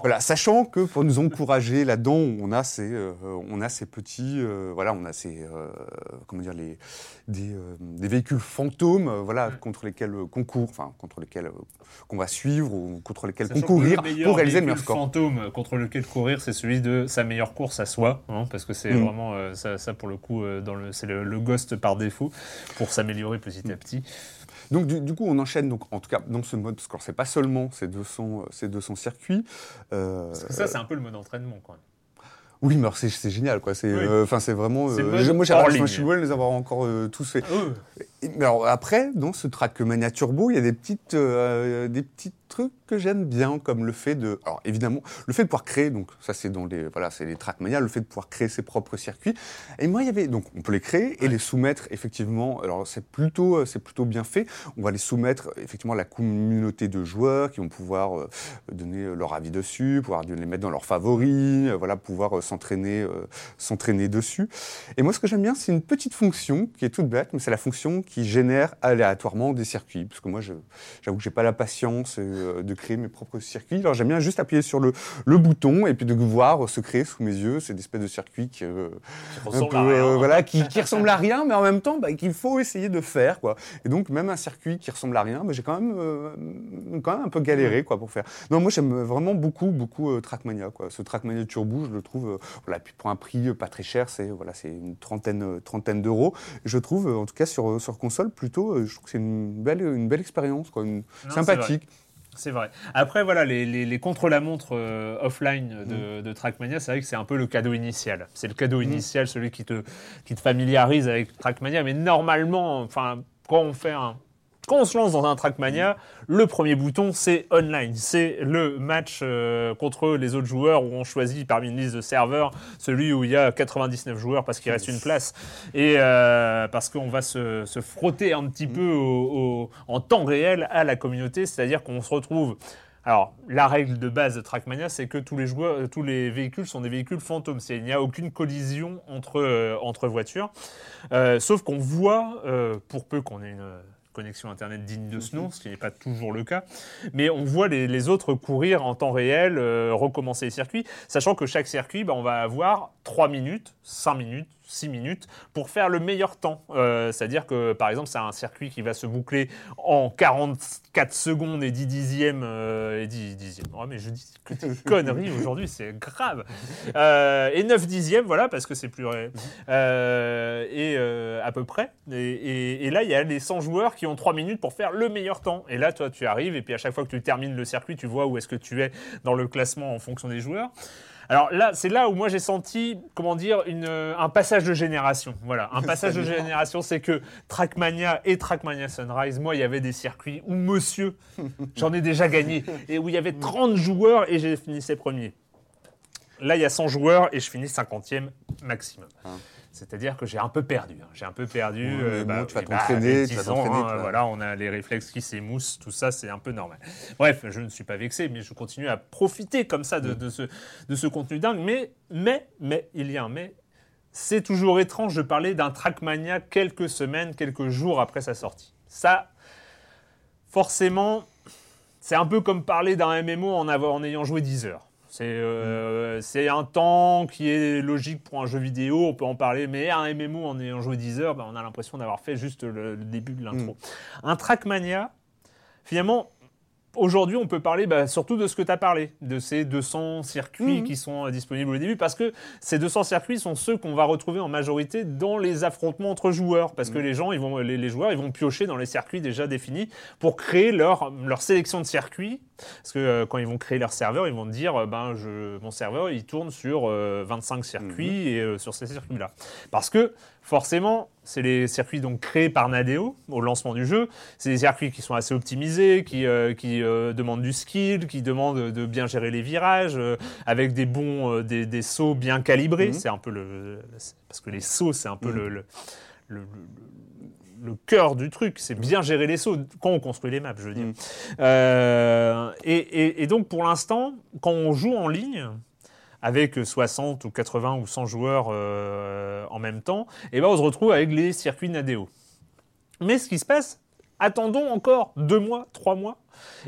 Speaker 2: Voilà, sachant que pour nous encourager là-dedans, on a ces, euh, on a ces petits, voilà, on a ces, comment dire les, des, des véhicules fantômes, voilà, contre lesquels concours, enfin contre lesquels qu'on va suivre ou contre lesquels concourir pour réaliser le meilleur score.
Speaker 1: Le fantôme contre lequel courir, c'est celui de sa meilleure course à soi, hein, parce que c'est mm. vraiment euh, ça, ça, pour le coup, euh, dans le, c'est le, ghost par défaut pour s'améliorer petit à mm. petit.
Speaker 2: Donc du, coup, on enchaîne donc en tout cas dans ce mode parce que c'est pas seulement ces 200 ces 200 circuits.
Speaker 1: parce que ça, c'est un peu le mode entraînement, quand même.
Speaker 2: Oui, mais c'est génial, quoi. C'est, enfin, c'est vraiment. moi, j'aimerais les avoir encore tous faits. Ah alors après, dans ce Trackmania Turbo, il y a des petites, des petites trucs que j'aime bien, comme le fait de, alors évidemment, le fait de pouvoir créer, donc ça c'est dans les, voilà, c'est les Trackmania, le fait de pouvoir créer ses propres circuits. Et moi, il y avait, donc on peut les créer et les soumettre effectivement. Alors c'est plutôt, c'est plutôt bien fait. On va les soumettre effectivement à la communauté de joueurs qui vont pouvoir euh, donner leur avis dessus, pouvoir les mettre dans leurs favoris, euh, voilà, pouvoir euh, s'entraîner, s'entraîner dessus. Et moi, ce que j'aime bien, c'est une petite fonction qui est toute bête, mais c'est la fonction qui génère aléatoirement des circuits, parce que moi, j'avoue que j'ai pas la patience. Euh, de créer mes propres circuits. Alors j'aime bien juste appuyer sur le, le, bouton et puis de voir se créer sous mes yeux. C'est des espèces de circuits qui, euh,
Speaker 1: ressemblent à rien. Euh,
Speaker 2: voilà, qui, qui à rien, mais en même temps bah, qu'il faut essayer de faire. Quoi. Et donc même un circuit qui ressemble à rien, bah, j'ai quand même, quand même un peu galéré quoi, pour faire. Non, moi j'aime vraiment beaucoup, beaucoup Trackmania. Quoi. Ce Trackmania Turbo, je le trouve, voilà, puis pour un prix pas très cher, c'est voilà, c'est une trentaine, trentaine d'euros. Je trouve, en tout cas sur, sur console, plutôt, je trouve que c'est une belle, une belle expérience, quoi, une, sympathique.
Speaker 1: C'est vrai. Après, voilà, les, contre-la-montre euh, offline de, mm. de Trackmania, c'est vrai que c'est un peu le cadeau initial. C'est le cadeau mm. initial, celui qui te, qui te familiarise avec Trackmania. Mais normalement, enfin, quand on fait un, quand on se lance dans un Trackmania, le premier bouton, c'est online. C'est le match euh, contre les autres joueurs où on choisit parmi une liste de serveurs celui où il y a 99 joueurs parce qu'il reste une place. Et euh, parce qu'on va se, frotter un petit peu en temps réel à la communauté. C'est-à-dire qu'on se retrouve alors, la règle de base de Trackmania, c'est que tous les joueurs, tous les véhicules sont des véhicules fantômes. Il n'y a aucune collision entre, euh, entre voitures. sauf qu'on voit, pour peu qu'on ait une connexion Internet digne de ce nom, ce qui n'est pas toujours le cas. Mais on voit les, autres courir en temps réel, euh, recommencer les circuits, sachant que chaque circuit, bah, on va avoir 3 minutes, 5 minutes, 6 minutes pour faire le meilleur temps. Euh, c'est-à-dire que, par exemple, c'est un circuit qui va se boucler en 44 secondes et 10 dixièmes. Euh, et 10 dixièmes. Oh, mais je dis que des conneries aujourd'hui, c'est grave. Euh, et 9 dixièmes, voilà, parce que c'est plus. et à peu près. Et, et, là, il y a les 100 joueurs qui ont 3 minutes pour faire le meilleur temps. Et là, toi, tu arrives, et puis à chaque fois que tu termines le circuit, tu vois où est-ce que tu es dans le classement en fonction des joueurs. Alors là, c'est là où moi j'ai senti, comment dire, une, euh, un passage de génération. Voilà, un passage de génération, c'est que Trackmania et Trackmania Sunrise, moi, il y avait des circuits où, monsieur, j'en ai déjà gagné, et où il y avait 30 joueurs et j'ai fini premier. Là, il y a 100 joueurs et je finis 50e maximum. Hein. C'est-à-dire que j'ai un peu perdu. Hein. J'ai un peu perdu.
Speaker 2: Euh, bah, tu vas bah, t'entraîner, tu vas
Speaker 1: hein, voilà, on a les réflexes qui s'émoussent, tout ça, c'est un peu normal. Bref, je ne suis pas vexé, mais je continue à profiter comme ça de, mm. ce, de ce contenu dingue. Mais, mais, mais, il y a un mais. C'est toujours étrange de parler d'un Trackmania quelques semaines, quelques jours après sa sortie. Ça, forcément, c'est un peu comme parler d'un MMO en, en ayant joué 10 heures. Euh, c'est un temps qui est logique pour un jeu vidéo, on peut en parler, mais un MMO en ayant joué 10 heures, ben, on a l'impression d'avoir fait juste le, début de l'intro. Mm. Un Trackmania, finalement, Aujourd'hui, on peut parler bah, surtout de ce que tu as parlé, de ces 200 circuits mhm. qui sont euh, disponibles au début, parce que ces 200 circuits sont ceux qu'on va retrouver en majorité dans les affrontements entre joueurs, parce que mhm. les gens, ils vont, les, joueurs, ils vont piocher dans les circuits déjà définis pour créer leur, leur sélection de circuits. Parce que euh, quand ils vont créer leur serveur, ils vont dire, euh, ben, je, mon serveur, il tourne sur 25 circuits mhm. et sur ces circuits-là. Parce que forcément, c'est les circuits donc créés par Nadeo au lancement du jeu. C'est des circuits qui sont assez optimisés, qui, euh, qui euh, demandent du skill, qui demandent de bien gérer les virages, euh, avec des bons, des, sauts bien calibrés. Mhm. C'est un peu le, parce que les sauts, c'est un peu le, mhm. le, le cœur du truc, c'est bien gérer les sauts quand on construit les maps, je veux dire. Mhm. et, et, donc pour l'instant, quand on joue en ligne, avec 60 ou 80 ou 100 joueurs euh, en même temps, et ben on se retrouve avec les circuits Nadeo. Mais ce qui se passe, attendons encore deux mois, trois mois,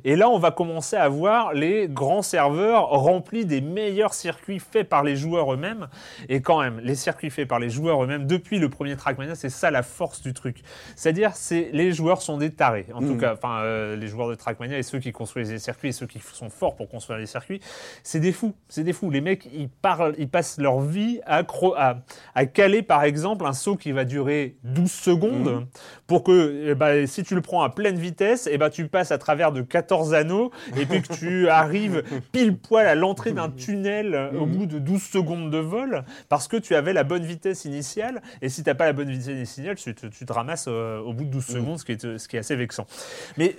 Speaker 1: Et là, on va commencer à voir les grands serveurs remplis des meilleurs circuits faits par les joueurs eux-mêmes. Et quand même, les circuits faits par les joueurs eux-mêmes, depuis le premier Trackmania, c'est ça la force du truc. C'est-à-dire, c'est les joueurs sont des tarés. En tout
Speaker 2: Mhm.
Speaker 1: cas, enfin, euh, les joueurs de Trackmania et ceux qui construisent les circuits et ceux qui sont forts pour construire les circuits, c'est des fous. C'est des fous. Les mecs, ils parlent, ils passent leur vie à, cro- à, à caler, par exemple, un saut qui va durer 12 secondes pour que, eh ben, si tu le prends à pleine vitesse, et ben, tu passes à travers de 14 anneaux et puis que tu arrives pile poil à l'entrée d'un tunnel euh, au bout de 12 secondes de vol parce que tu avais la bonne vitesse initiale. Et si tu n'as pas la bonne vitesse initiale, tu te, tu te ramasses euh, au bout de 12 secondes, ce qui, est, ce qui est assez vexant. Mais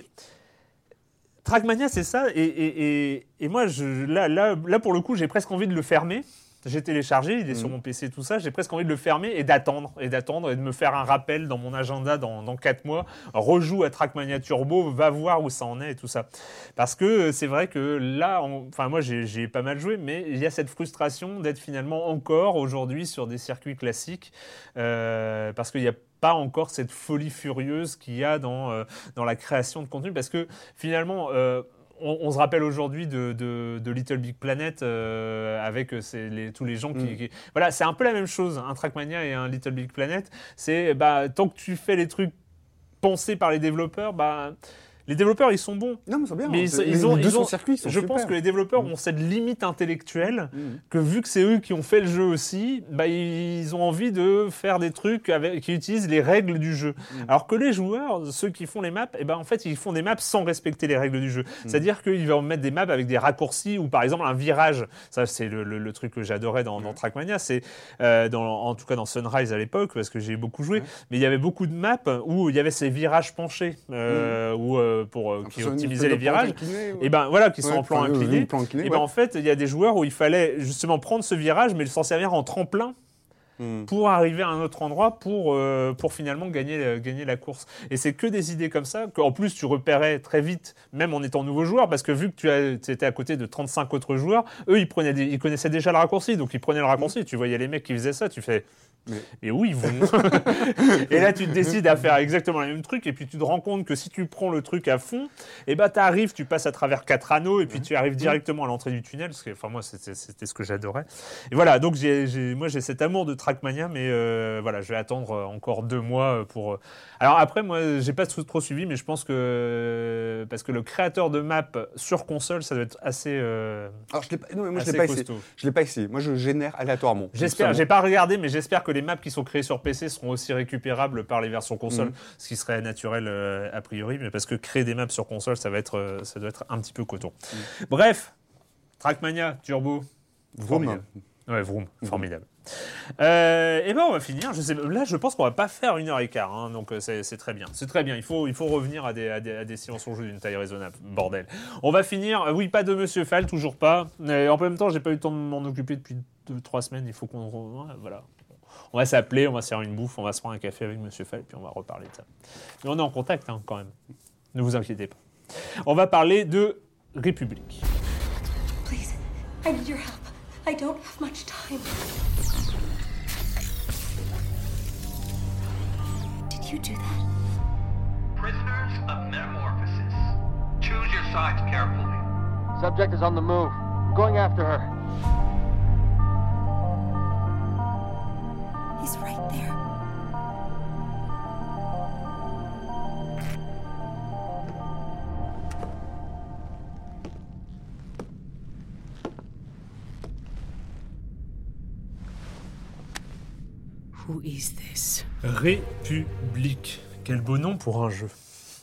Speaker 1: Trackmania, c'est ça. Et, et- et- et moi, je, là, là, là, pour le coup, j'ai presque envie de le fermer. J'ai téléchargé, il est sur
Speaker 2: Mhm.
Speaker 1: mon PC, tout ça. J'ai presque envie de le fermer et d'attendre, et d'attendre, et de me faire un rappel dans mon agenda dans, dans 4 mois. Rejoue à Trackmania Turbo, va voir où ça en est et tout ça. Parce que euh, c'est vrai que là, on- enfin, moi, j'ai pas mal joué, mais il y a cette frustration d'être finalement encore aujourd'hui sur des circuits classiques. euh, parce qu'il n'y a pas encore cette folie furieuse qu'il y a dans, euh, dans la création de contenu. Parce que finalement, euh, on, on se rappelle aujourd'hui de, de- de Little Big Planet euh, avec euh, ces- les- tous les gens qui,
Speaker 2: Mm.
Speaker 1: qui- Voilà, c'est un peu la même chose, un Trackmania et un Little Big Planet. C'est bah, tant que tu fais les trucs pensés par les développeurs, bah, les développeurs ils sont bons.
Speaker 2: Non, mais c'est bien.
Speaker 1: Mais ils-
Speaker 2: C'est-
Speaker 1: ils
Speaker 2: les
Speaker 1: ont-
Speaker 2: deux
Speaker 1: ils
Speaker 2: sont
Speaker 1: ont-
Speaker 2: ils sont
Speaker 1: Je
Speaker 2: super.
Speaker 1: pense que les développeurs
Speaker 2: Mm.
Speaker 1: ont cette limite intellectuelle
Speaker 2: Mhm.
Speaker 1: que vu que c'est eux qui ont fait le jeu aussi, bah, ils ont envie de faire des trucs avec, qui utilisent les règles du jeu.
Speaker 2: Mm.
Speaker 1: Alors que les joueurs, ceux qui font les maps, eh ben, en fait, ils font des maps sans respecter les règles du jeu.
Speaker 2: Mm.
Speaker 1: C'est-à-dire qu'ils vont mettre des maps avec des raccourcis ou par exemple un virage. Ça, c'est le, le- le truc que j'adorais dans,
Speaker 2: Mm.
Speaker 1: dans Trackmania. C'est euh, en tout cas dans Sunrise à l'époque parce que j'ai beaucoup joué. Mais il y avait beaucoup de maps où il y avait ces virages penchés, euh, où, euh, pour euh, qui optimisaient les virages.
Speaker 2: incliné, ouais.
Speaker 1: Et ben voilà, qui sont
Speaker 2: Ouais,
Speaker 1: en plan
Speaker 2: euh,
Speaker 1: incliné.
Speaker 2: une plan incliné,
Speaker 1: Et ben
Speaker 2: ouais.
Speaker 1: en fait, il y a des joueurs où il fallait justement prendre ce virage, mais s'en servir en tremplin
Speaker 2: Mhm.
Speaker 1: pour arriver à un autre endroit pour, euh, pour finalement gagner, euh, gagner la course. Et c'est que des idées comme ça qu'en plus tu repérais très vite, même en étant nouveau joueur, parce que vu que tu as- étais à côté de 35 autres joueurs, eux ils, prenaient des- ils connaissaient déjà le raccourci, donc ils prenaient le raccourci. Tu voyais les mecs qui faisaient ça, tu fais.
Speaker 2: Mais-
Speaker 1: Mais où ils vont Et là, tu te décides à faire exactement le même truc, et puis tu te rends compte que si tu prends le truc à fond, et bah t'arrives, tu passes à travers quatre anneaux, et puis tu arrives directement à l'entrée du tunnel. Parce que, enfin, moi, c'était ce que j'adorais. Et voilà, donc moi, j'ai cet amour de Trackmania, mais euh, voilà, je vais attendre encore deux mois pour. euh, Alors après, moi, j'ai pas trop, suivi, mais je pense que parce que le créateur de map sur console, ça doit être assez. euh,
Speaker 2: Alors, je l'ai pas, non, mais moi, je l'ai pas essayé. Je l'ai pas essayé. Moi, je génère aléatoirement.
Speaker 1: J'espère, j'ai pas regardé, mais j'espère que les maps qui sont créées sur PC seront aussi récupérables par les versions console,
Speaker 2: Mhm.
Speaker 1: ce qui serait naturel euh, a priori, mais parce que créer des maps sur console, ça va être, euh, ça doit être un petit peu coton.
Speaker 2: Mhm.
Speaker 1: Bref, Trackmania, Turbo,
Speaker 2: Vroom.
Speaker 1: formidable. Ouais, Vroom, formidable. Euh, et ben on va finir. Je sais, là, je pense qu'on va pas faire une heure et quart, hein, donc euh, c'est très bien. C'est très bien. Il faut, il faut revenir à des, à des, à des séances en jeu d'une taille raisonnable. Bordel. On va finir. oui, pas de Monsieur Fall, toujours pas. Mais en même temps, j'ai pas eu le temps de m'en occuper depuis deux, trois semaines. Il faut qu'on, voilà. On va s'appeler, on va se faire une bouffe, on va se prendre un café avec Monsieur Fall, puis on va reparler de ça. Mais on est en contact hein, quand même. Ne vous inquiétez pas. On va parler de République.
Speaker 3: Please, I need your help. I don't have much time. Did you do that?
Speaker 4: Prisoners of Metamorphosis. Choose your sides carefully.
Speaker 5: Subject is on the move. I'm going after her.
Speaker 3: He's right there. Who is this?
Speaker 1: République. Quel beau nom pour un jeu.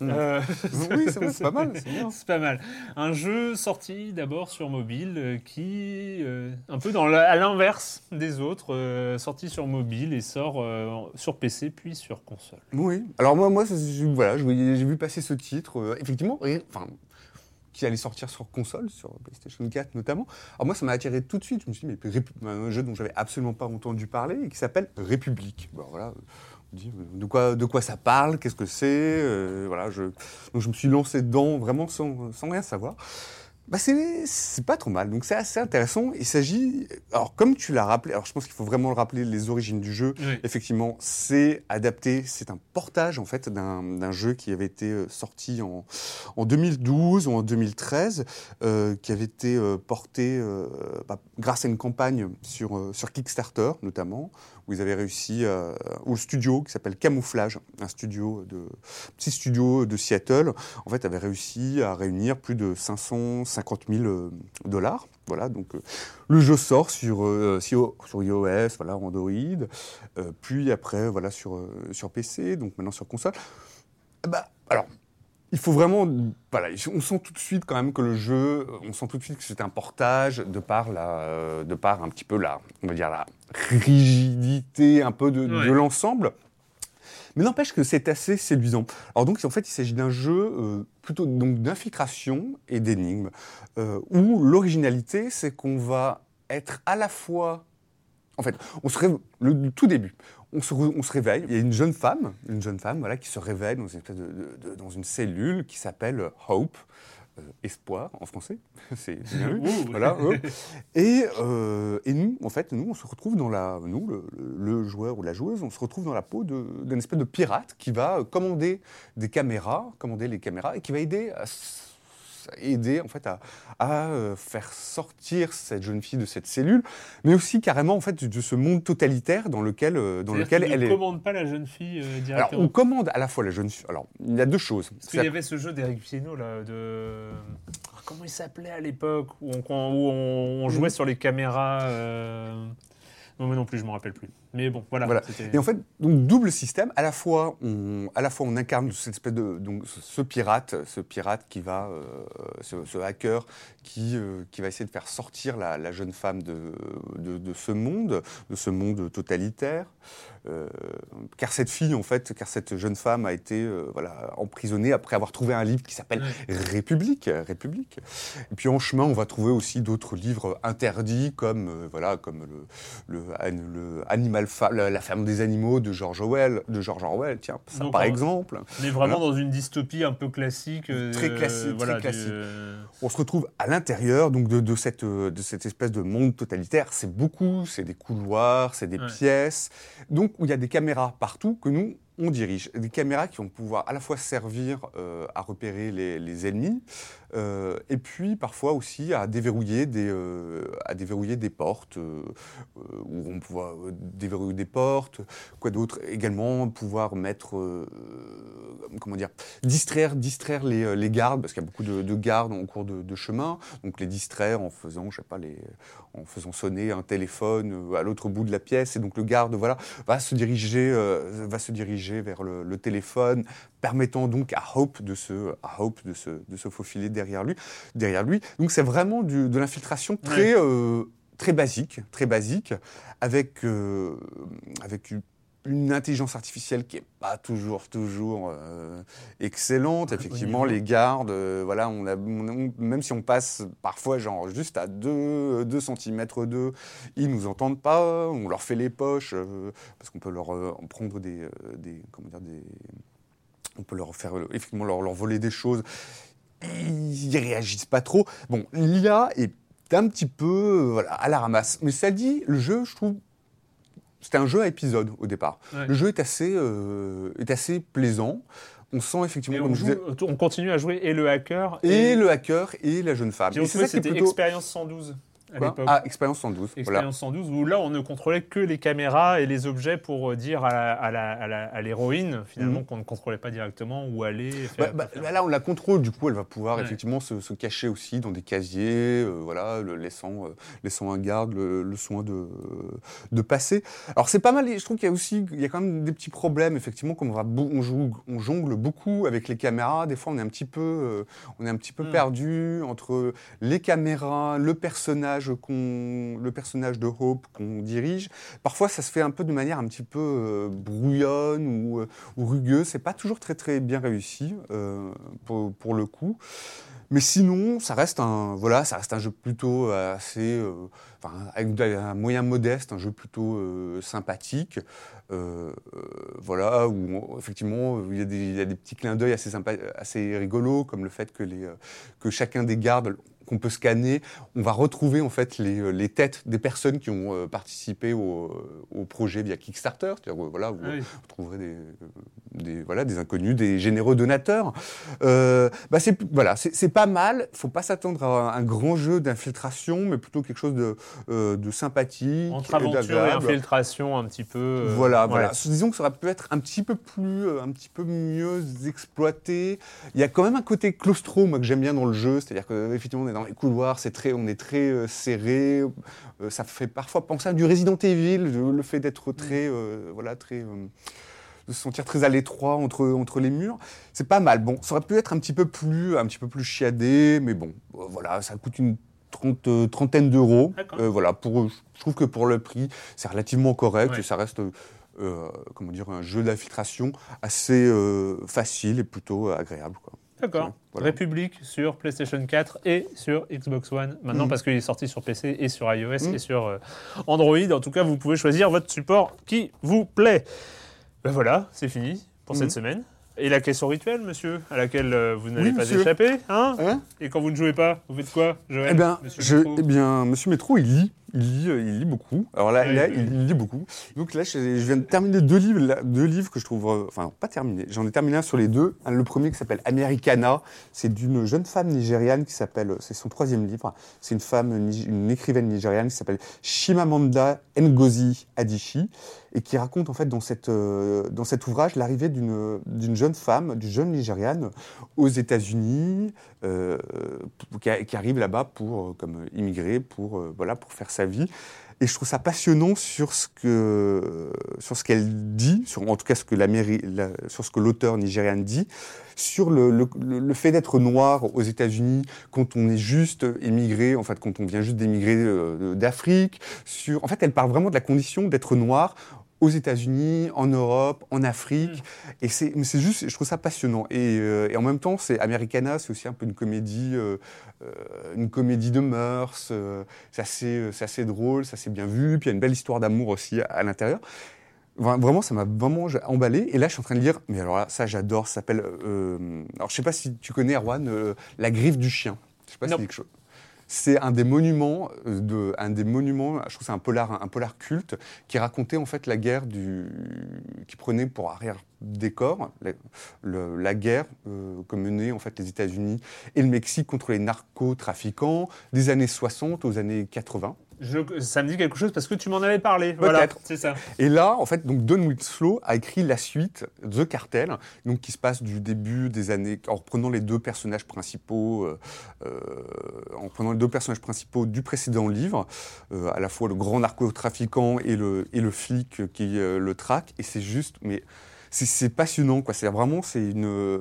Speaker 1: Euh,
Speaker 2: oui, c'est pas mal. c'est
Speaker 1: pas mal. Un jeu sorti d'abord sur mobile euh, qui, euh, un peu dans la- à l'inverse des autres, euh, sorti sur mobile et sort sur PC puis sur console.
Speaker 2: Oui. Alors moi, moi, voilà, j'ai vu passer ce titre, effectivement, enfin, qui allait sortir sur console, sur PlayStation 4 notamment. Alors moi, ça m'a attiré tout de suite. Je me suis dit, mais un jeu dont j'avais absolument pas entendu parler et qui s'appelle République. Bon, voilà. De quoi, de quoi ça parle, qu'est-ce que c'est, euh, voilà. Je, donc je me suis lancé dedans vraiment sans, sans rien savoir. bah c'est pas trop mal, donc c'est assez intéressant. Il s'agit, alors comme tu l'as rappelé, alors je pense qu'il faut vraiment le rappeler, les origines du jeu.
Speaker 1: Oui.
Speaker 2: Effectivement, c'est adapté, c'est un portage en fait d'un jeu qui avait été euh, sorti en, en 2012 ou en 2013, euh, qui avait été porté euh, bah, grâce à une campagne sur, sur Kickstarter notamment, ils avaient réussi, euh, au studio qui s'appelle Camouflage, un studio de petit studio de Seattle, en fait avait réussi à réunir plus de 550 000 euh, dollars. Voilà, donc euh, le jeu sort sur, iOS, voilà, Android, puis après voilà sur, sur PC, donc maintenant sur console. Bah, alors, il faut vraiment, voilà, on sent tout de suite quand même que le jeu, on sent tout de suite que c'est un portage de par la, de par un petit peu la, on va dire la rigidité un peu de, l'ensemble. Mais n'empêche que c'est assez séduisant. Alors donc en fait il s'agit d'un jeu euh, plutôt donc d'infiltration et d'énigmes euh, où l'originalité c'est qu'on va être à la fois en fait, on se réve- le, le tout début, on se, re- on se réveille. Il y a une jeune femme, une jeune femme, voilà, qui se réveille dans une espèce de, de- de- dans une cellule qui s'appelle Hope, euh, espoir en français. C'est bien voilà. Et, euh, et nous, en fait, nous, on se retrouve dans la, nous, le, le- joueur ou la joueuse, on se retrouve dans la peau d'un espèce de pirate qui va commander des caméras, commander les caméras et qui va aider à aider en fait à, à, euh, faire sortir cette jeune fille de cette cellule, mais aussi carrément en fait de ce monde totalitaire dans lequel euh, dans lequel elle
Speaker 1: ne
Speaker 2: est.
Speaker 1: commande pas la jeune fille euh,
Speaker 2: Alors
Speaker 1: directement.
Speaker 2: on commande à la fois la jeune fille. Alors il y a deux choses.
Speaker 1: Parce qu'il y avait ce jeu d'Eric Pieno là, de. Ah, Comment il s'appelait à l'époque Où on, où on, on jouait sur les caméras. euh, Non, moi non plus, je me rappelle plus. Mais bon, voilà.
Speaker 2: Et en fait, donc double système. À la fois, on, à la fois, on incarne cette espèce de donc ce, pirate, ce pirate qui va, euh, ce, ce hacker qui euh, qui va essayer de faire sortir la, la jeune femme de, de de ce monde, de ce monde totalitaire. Euh, car cette fille, en fait, car cette jeune femme a été voilà emprisonnée après avoir trouvé un livre qui s'appelle République, République. Et puis en chemin, on va trouver aussi d'autres livres interdits comme voilà comme le le, le Animal La, la ferme des animaux de George Orwell, de George Orwell, tiens, ça
Speaker 1: Donc,
Speaker 2: par exemple.
Speaker 1: On est vraiment
Speaker 2: Voilà.
Speaker 1: dans une dystopie un peu classique. euh,
Speaker 2: Très classique,
Speaker 1: voilà,
Speaker 2: très classique. On se retrouve à l'intérieur donc de, de cette euh, de cette espèce de monde totalitaire. C'est beaucoup, c'est des couloirs, c'est des
Speaker 1: Ouais.
Speaker 2: pièces, donc où il y a des caméras partout que nous on dirige. Des caméras qui vont pouvoir à la fois servir euh, à repérer les, les ennemis, euh, et puis parfois aussi à déverrouiller des, euh, à déverrouiller des portes, euh, euh, où on euh, déverrouiller des portes, quoi d'autre Également pouvoir mettre, comment dire, distraire, distraire les, gardes, parce qu'il y a beaucoup de, de gardes en cours de, chemin, donc les distraire en faisant, je sais pas, les, en faisant sonner un téléphone à l'autre bout de la pièce, et donc le garde, voilà, va se diriger, va se diriger vers le, le téléphone, permettant donc à Hope de se, à Hope de se, de se faufiler derrière lui, derrière lui. Donc c'est vraiment du- de l'infiltration très, euh, très basique, très basique, avec, euh, avec une, une intelligence artificielle qui est pas toujours, toujours euh, excellente. Effectivement, les gardes, voilà, on a, on même si on passe parfois genre juste à 2, 2 cm d'eux, ils nous entendent pas, on leur fait les poches, parce qu'on peut leur en prendre des, des, comment dire, des, on peut leur faire, effectivement, leur, leur voler des choses. Ils réagissent pas trop. Bon, l'IA est un petit peu euh, voilà, à la ramasse. Mais ça dit, le jeu, je trouve, c'était un jeu à épisode au départ.
Speaker 1: Ouais.
Speaker 2: Le jeu est assez, euh, est assez plaisant. On sent effectivement,
Speaker 1: on,
Speaker 2: je
Speaker 1: joue-
Speaker 2: disais,
Speaker 1: on continue à jouer et le hacker
Speaker 2: et le hacker et la jeune femme.
Speaker 1: J'ai
Speaker 2: Et c'est
Speaker 1: retrouvé,
Speaker 2: ça qui est
Speaker 1: c'était
Speaker 2: plutôt...
Speaker 1: Expérience 112 à l'époque.
Speaker 2: ah, expérience 112. Voilà.
Speaker 1: Expérience 112, où là, on ne contrôlait que les caméras et les objets pour euh, dire à la- à la- à la- à l'héroïne, finalement,
Speaker 2: Mhm.
Speaker 1: qu'on ne contrôlait pas directement où aller.
Speaker 2: Bah,
Speaker 1: faire-
Speaker 2: bah, bah, là, on la contrôle, du coup, elle va pouvoir
Speaker 1: Ouais.
Speaker 2: effectivement se, se cacher aussi dans des casiers, euh, voilà, le, laissant, euh, laissant un garde le, le soin de, de passer. Alors, c'est pas mal, je trouve qu'il y a aussi, il y a quand même des petits problèmes, effectivement, comme on, va, on, joue, on jongle beaucoup avec les caméras, des fois, on est un petit peu, on est un petit peu
Speaker 1: Mm.
Speaker 2: perdu entre les caméras, le personnage qu'on, le personnage de Hope qu'on dirige. Parfois, ça se fait un peu de manière un petit peu euh, brouillonne ou, euh, ou rugueux. C'est pas toujours très très bien réussi euh, pour, le coup. Mais sinon, ça reste un voilà, ça reste un jeu plutôt assez, enfin, avec un moyen modeste, un jeu plutôt sympathique. Voilà, où effectivement il y, a des, petits clins d'œil assez assez rigolos, comme le fait que les que chacun des gardes qu'on peut scanner, on va retrouver en fait les, euh, les têtes des personnes qui ont euh, participé au, au projet via Kickstarter. Euh, voilà, vous,
Speaker 1: Ah oui.
Speaker 2: vous trouverez des, des, voilà, des inconnus, des généreux donateurs. Euh, bah c'est voilà, c'est pas mal. Faut pas s'attendre à un grand jeu d'infiltration, mais plutôt quelque chose de, euh, de sympathique,
Speaker 6: Entre
Speaker 2: et
Speaker 6: aventure et
Speaker 2: d'agréable.
Speaker 6: infiltration, un petit peu. euh,
Speaker 2: Voilà, voilà. Disons que ça aurait pu être un petit peu plus, euh, un petit peu mieux exploité. Il y a quand même un côté claustro, moi que j'aime bien dans le jeu, c'est-à-dire que effectivement on est dans les couloirs, c'est très, on est très euh, serré. Euh, ça fait parfois penser à du Resident Evil, le fait d'être très, euh, voilà, très, de se sentir très à l'étroit entre entre les murs. C'est pas mal. Bon, ça aurait pu être un petit peu plus, un petit peu plus chiadé, mais bon, voilà, ça coûte une trente- trentaine d'euros. Voilà, pour, je trouve que pour le prix, c'est relativement correct
Speaker 6: Ouais.
Speaker 2: et ça reste, euh, comment dire, un jeu d'infiltration assez euh, facile et plutôt agréable. Quoi.
Speaker 6: D'accord.
Speaker 2: Voilà.
Speaker 6: République sur PlayStation 4 et sur Xbox One. Maintenant,
Speaker 2: Mhm.
Speaker 6: parce qu'il est sorti sur PC et sur iOS
Speaker 2: Mhm.
Speaker 6: et sur euh, Android. En tout cas, vous pouvez choisir votre support qui vous plaît. Ben voilà, c'est fini pour cette
Speaker 2: Mhm.
Speaker 6: semaine. Et la question rituelle, monsieur, à laquelle euh, vous n'allez
Speaker 2: Oui,
Speaker 6: pas échapper, hein?
Speaker 2: Hein?
Speaker 6: Et quand vous ne jouez pas, vous faites quoi, Joël
Speaker 2: Eh bien,
Speaker 6: monsieur
Speaker 2: je,
Speaker 6: Métro?
Speaker 2: eh bien, Monsieur Métro, il lit. Il lit, euh, il lit beaucoup. Alors là,
Speaker 6: Oui,
Speaker 2: là,
Speaker 6: oui.
Speaker 2: il lit beaucoup. Donc là, je, je viens de terminer deux livres, là, deux livres que je trouve, euh, enfin, pas terminés. J'en ai terminé un sur les deux. Le premier qui s'appelle Americana. C'est d'une jeune femme nigériane qui s'appelle, c'est son troisième livre. C'est une femme, une écrivaine nigériane qui s'appelle Shimamanda Ngozi Adichie et qui raconte en fait dans, cette, euh, dans cet ouvrage l'arrivée d'une d'une jeune femme, d'une jeune nigériane aux États-Unis, euh, qui, arrive là-bas pour euh, comme immigré, pour euh, voilà pour faire sa vie. Et je trouve ça passionnant sur ce que sur ce qu'elle dit, sur en tout cas ce que la sur ce que l'auteur nigérian dit, sur le fait d'être noir aux États-Unis quand on est juste émigré, en fait quand on vient juste d'émigrer euh, d'Afrique. Sur, en fait, elle parle vraiment de la condition d'être noir aux États-Unis, en Europe, en Afrique. Et c'est, mais c'est juste, je trouve ça passionnant. Et, euh, et en même temps, c'est Americana, c'est aussi un peu une comédie, euh, euh, une comédie de mœurs. euh, c'est assez, c'est assez drôle, ça c'est bien vu. Puis il y a une belle histoire d'amour aussi à, à l'intérieur. Vra- Vraiment, ça m'a vraiment emballé. Et là, je suis en train de lire, mais alors là, ça j'adore, ça s'appelle. euh, alors, je sais pas si tu connais, Erwan, euh, La griffe du chien. Je sais pas si c'est quelque chose. C'est un des monuments euh, de, un des monuments. Je trouve c'est un polar, un polar culte qui racontait en fait la guerre du, qui prenait pour arrière décor la guerre euh, que menaient en fait les États-Unis et le Mexique contre les narcotrafiquants des années 60 aux années 80.
Speaker 6: Je- Ça me dit quelque chose parce que tu m'en avais parlé. Voilà, c'est ça.
Speaker 2: Et là, en fait, donc Don Winslow a écrit la suite, The Cartel, donc qui se passe du début des années, en reprenant les deux personnages principaux, euh, euh, en prenant les deux personnages principaux du précédent livre, euh, à la fois le grand narcotrafiquant et le et le flic qui euh, le traque. Et c'est juste, mais c'est- passionnant, quoi. C'est vraiment, c'est une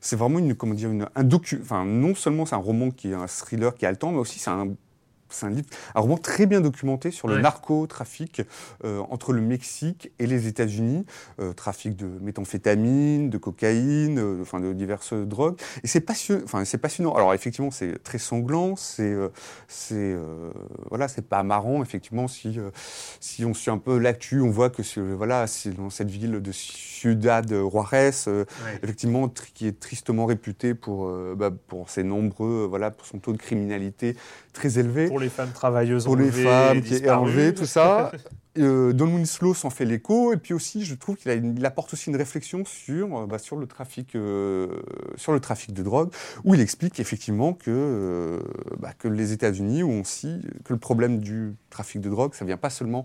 Speaker 2: c'est vraiment une comment dire une, un docu enfin non seulement c'est un roman qui est un thriller qui est haletant mais aussi c'est un c'est un livre, un roman très bien documenté sur le
Speaker 6: Ouais.
Speaker 2: narcotrafic euh, entre le Mexique et les États-Unis, euh, trafic de méthamphétamine, de cocaïne, euh, enfin de diverses drogues. Et c'est passionnant. Enfin, c'est passionnant. Alors effectivement, c'est très sanglant. C'est, c'est, voilà, c'est pas marrant. Effectivement, si si on suit un peu l'actu, on voit que c'est, voilà, c'est dans cette ville de Ciudad Juarez,
Speaker 6: Ouais.
Speaker 2: effectivement, qui est tristement réputé pour, bah, pour ses nombreux, voilà, pour son taux de criminalité très élevé.
Speaker 6: Pour les femmes travailleuses
Speaker 2: Pour les
Speaker 6: enlevées,
Speaker 2: femmes qui est tout ça. Euh, Don Winslow s'en fait l'écho, et puis aussi, je trouve qu'il apporte aussi une réflexion sur, euh, bah, sur, le trafic, euh, sur le trafic de drogue, où il explique effectivement que, euh, bah, que les États-Unis ont aussi, que le problème du trafic de drogue, ça vient pas seulement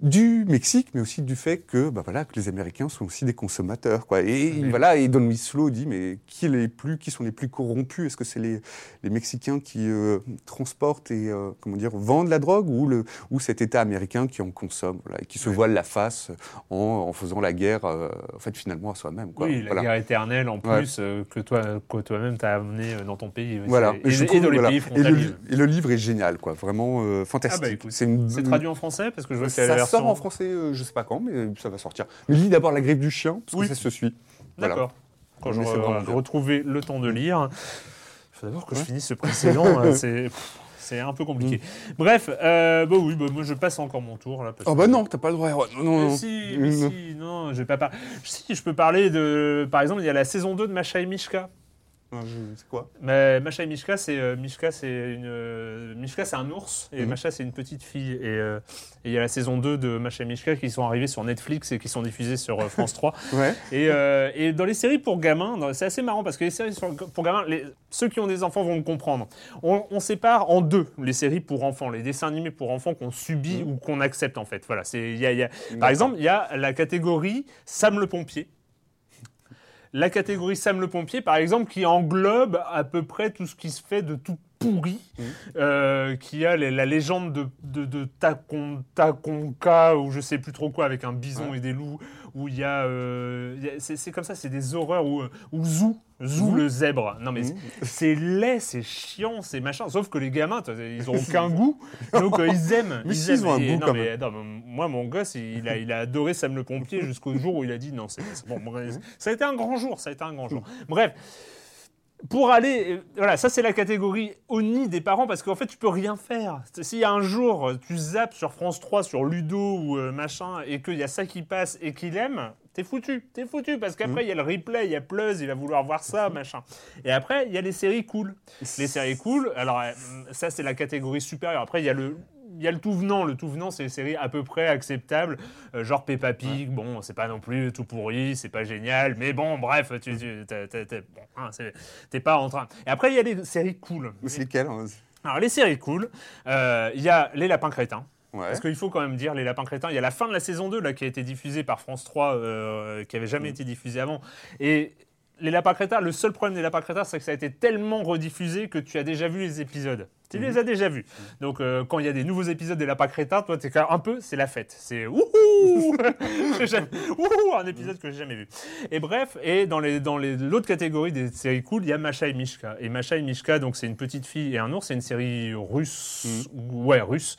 Speaker 2: du Mexique, mais aussi du fait que, bah, voilà, que les Américains sont aussi des consommateurs. Quoi. Et, voilà, et Don Winslow dit, mais qui, les plus, qui sont les plus corrompus? Est-ce que c'est les, les Mexicains qui transportent et comment dire, vendent la drogue ou, le, ou cet État américain qui en consomme voilà, et qui se
Speaker 6: Ouais.
Speaker 2: voile la face en, en faisant la guerre, euh, en fait, finalement, à soi-même.
Speaker 6: Oui, la guerre éternelle en
Speaker 2: Ouais.
Speaker 6: plus euh, que toi, que toi-même t'as amené euh, dans ton pays.
Speaker 2: Voilà.
Speaker 6: Et,
Speaker 2: je
Speaker 6: et
Speaker 2: trouve,
Speaker 6: dans les pays
Speaker 2: et, le, et livre est génial, quoi. vraiment euh, fantastique.
Speaker 6: Ah bah, écoute,
Speaker 2: c'est une,
Speaker 6: traduit en français parce que je vois
Speaker 2: ça
Speaker 6: la version.
Speaker 2: sort en français, je sais pas quand, mais ça va sortir. Mais lis d'abord La griffe du chien, parce
Speaker 6: Oui.
Speaker 2: que ça se suit.
Speaker 6: D'accord. Quand je
Speaker 2: bien.
Speaker 6: retrouver le temps de lire, il faut d'abord que je
Speaker 2: Ouais.
Speaker 6: finisse ce précédent. c'est pff, c'est un peu compliqué.
Speaker 2: Mm.
Speaker 6: Bref, euh, bah oui, bah moi je passe encore mon tour là. parce
Speaker 2: Oh
Speaker 6: que-
Speaker 2: bah non, t'as pas le droit. Erwan. Non, non,
Speaker 6: Mais
Speaker 2: non.
Speaker 6: si, mais
Speaker 2: Non.
Speaker 6: si, non, je vais pas par... Si, je peux parler de. Par exemple, il y a la saison 2 de Macha et Mishka.
Speaker 2: C'est quoi
Speaker 1: Mais Masha et Mishka, c'est euh, Mishka, c'est une euh, Mishka, c'est un ours et
Speaker 2: Mhm.
Speaker 1: Masha, c'est une petite fille. Et euh, et il y a la saison 2 de Masha et Mishka qui sont arrivés sur Netflix et qui sont diffusés sur France 3.
Speaker 2: Ouais.
Speaker 1: Et, et dans les séries pour gamins, c'est assez marrant parce que les séries sur- pour gamins, les- ceux qui ont des enfants vont me comprendre. On, on sépare en deux les séries pour enfants, les dessins animés pour enfants qu'on subit ou qu'on accepte en fait. Voilà, c'est y a- y a- par exemple, il y a la catégorie Sam le pompier. La catégorie Sam le pompier, par exemple, qui englobe à peu près tout ce qui se fait de tout pourri, euh, qui a les- la légende de, de, de Takonka, ou je sais plus trop quoi, avec un bison
Speaker 2: Ouais.
Speaker 1: et des loups, où il y a... euh, a- c'est comme ça, c'est des horreurs, où, où Zou, Zou le zèbre. Non mais
Speaker 2: Mhm.
Speaker 1: c'est- laid, c'est chiant, c'est machin, sauf que les gamins, ils ont aucun goût, donc euh, ils aiment.
Speaker 2: Mais
Speaker 1: ils aiment.
Speaker 2: ont un
Speaker 1: Et
Speaker 2: goût,
Speaker 1: non,
Speaker 2: quand
Speaker 1: mais, non, mais moi, mon gosse, il a, il a adoré Sam le pompier jusqu'au jour où il a dit non, c'est c'est bon. bref, Ça a été un grand jour, ça a été un grand jour. Bref. Pour aller, euh, voilà, ça c'est la catégorie au nid des parents parce qu'en fait tu peux rien faire. S'il y a un jour euh, tu zappes sur France 3, sur Ludo ou euh, machin et qu'il y a ça qui passe et qu'il aime, t'es foutu, t'es foutu parce qu'après il y a le replay, il y a Plus, il va vouloir voir ça, machin. Et après il y a les séries cool. Les séries cool, alors ça c'est la catégorie supérieure. Après il y a le il y a le tout venant, le tout venant, c'est des séries à peu près acceptables, euh, genre Peppa Pig. Bon, c'est pas non plus tout pourri, c'est pas génial, mais bon, bref, tu, tu bon, hein, t'es pas en train. Et après, il y a les séries cool.
Speaker 2: C'est lesquels hein
Speaker 1: Alors, les séries cool, euh, il y a Les Lapins Crétins.
Speaker 2: Ouais.
Speaker 1: Parce qu'il faut quand même dire, Les Lapins Crétins, il y a la fin de la saison 2 là, qui a été diffusée par France 3, euh, qui avait jamais
Speaker 2: Mm.
Speaker 1: été diffusée avant. Et Les Lapins Crétins, le seul problème des Lapins Crétins, c'est que ça a été tellement rediffusé que tu as déjà vu les épisodes. Tu les as déjà vus. Donc, euh, quand il y a des nouveaux épisodes des Lapins Crétins, toi, t'es un peu, c'est la fête. C'est wouhou J'ai jamais- Wouhou Un épisode que j'ai jamais vu. Et bref, et dans les dans les l'autre catégorie des séries cool, il y a Masha et Mishka. Et Masha et Mishka, donc c'est une petite fille et un ours. C'est une série russe, ouais russe.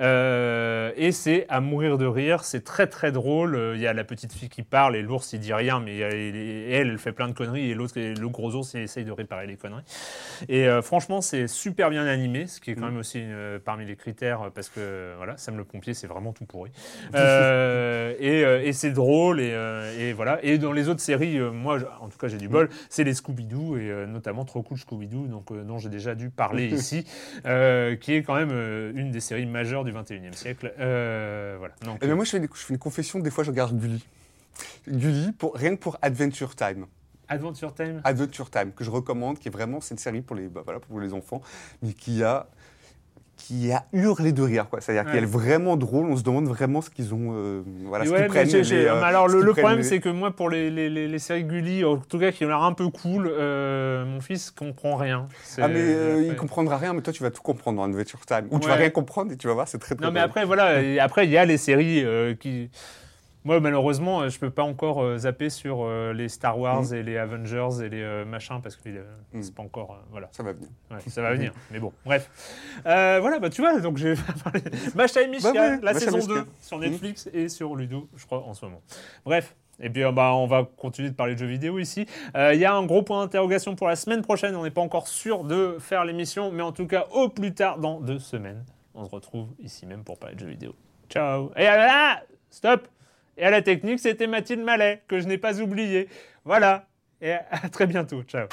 Speaker 1: Euh, et c'est à mourir de rire. C'est très très drôle. Il y a la petite fille qui parle et l'ours il dit rien, mais elle, elle fait plein de conneries et l'autre, le gros ours, il essaye de réparer les conneries. Et euh, franchement, c'est super bien animé, ce qui est quand même aussi euh, parmi les critères euh, parce que voilà, Sam le pompier, c'est vraiment tout pourri. Euh, et euh, et c'est drôle et, euh, et voilà. Et dans les autres séries, euh, moi, en tout cas, j'ai du bol, c'est les Scooby-Doo et euh, notamment Trop Cool Scooby-Doo, donc euh, dont j'ai déjà dû parler ici, euh, qui est quand même euh, une des séries majeures du 21e siècle. Euh, voilà. Donc,
Speaker 2: Eh ben, moi, je fais, des- je fais une confession, des fois, je regarde Gulli. Gulli, pour, rien que pour Adventure Time.
Speaker 1: Adventure Time.
Speaker 2: Adventure Time, que je recommande, qui est vraiment, c'est une série pour les, bah, voilà, pour les enfants, mais qui a, qui a hurlé de rire, quoi. C'est-à-dire
Speaker 1: Ouais.
Speaker 2: qu'elle est vraiment drôle, on se demande vraiment ce qu'ils ont, euh, voilà, ce qu'ils prennent. les, euh,
Speaker 1: alors le, problème
Speaker 2: les-
Speaker 1: c'est que moi pour les, les, les, séries Gulli, en tout cas qui ont l'air un peu cool, euh, mon fils comprend rien.
Speaker 2: Ah mais il comprendra rien, mais toi tu vas tout comprendre dans Adventure Time. Ou tu vas rien comprendre et tu vas voir, c'est très très
Speaker 1: Non mais après voilà, après il y a les séries qui moi malheureusement euh, je peux pas encore euh, zapper sur euh, les Star Wars
Speaker 2: Mm.
Speaker 1: et les Avengers et les euh, machins parce que
Speaker 2: Mm.
Speaker 1: c'est pas encore voilà.
Speaker 2: Ça va venir.
Speaker 1: Ouais, ça va venir, mais bon, bref. Voilà, bah tu vois, donc j'ai parlé. Et Mishka,
Speaker 2: Bah ouais,
Speaker 1: la
Speaker 2: Masha
Speaker 1: saison
Speaker 2: Mishka.
Speaker 1: 2 sur Netflix et sur Ludo, je crois, en ce moment. Bref. Et puis bah, on va continuer de parler de jeux vidéo ici. Euh, Il y a un gros point d'interrogation pour la semaine prochaine. On n'est pas encore sûr de faire l'émission, mais en tout cas, au plus tard dans deux semaines, on se retrouve ici même pour parler de jeux vidéo. Ciao Et à la... Stop Et à la technique, c'était Mathilde Mallet, que je n'ai pas oublié. Voilà Et à très bientôt. Ciao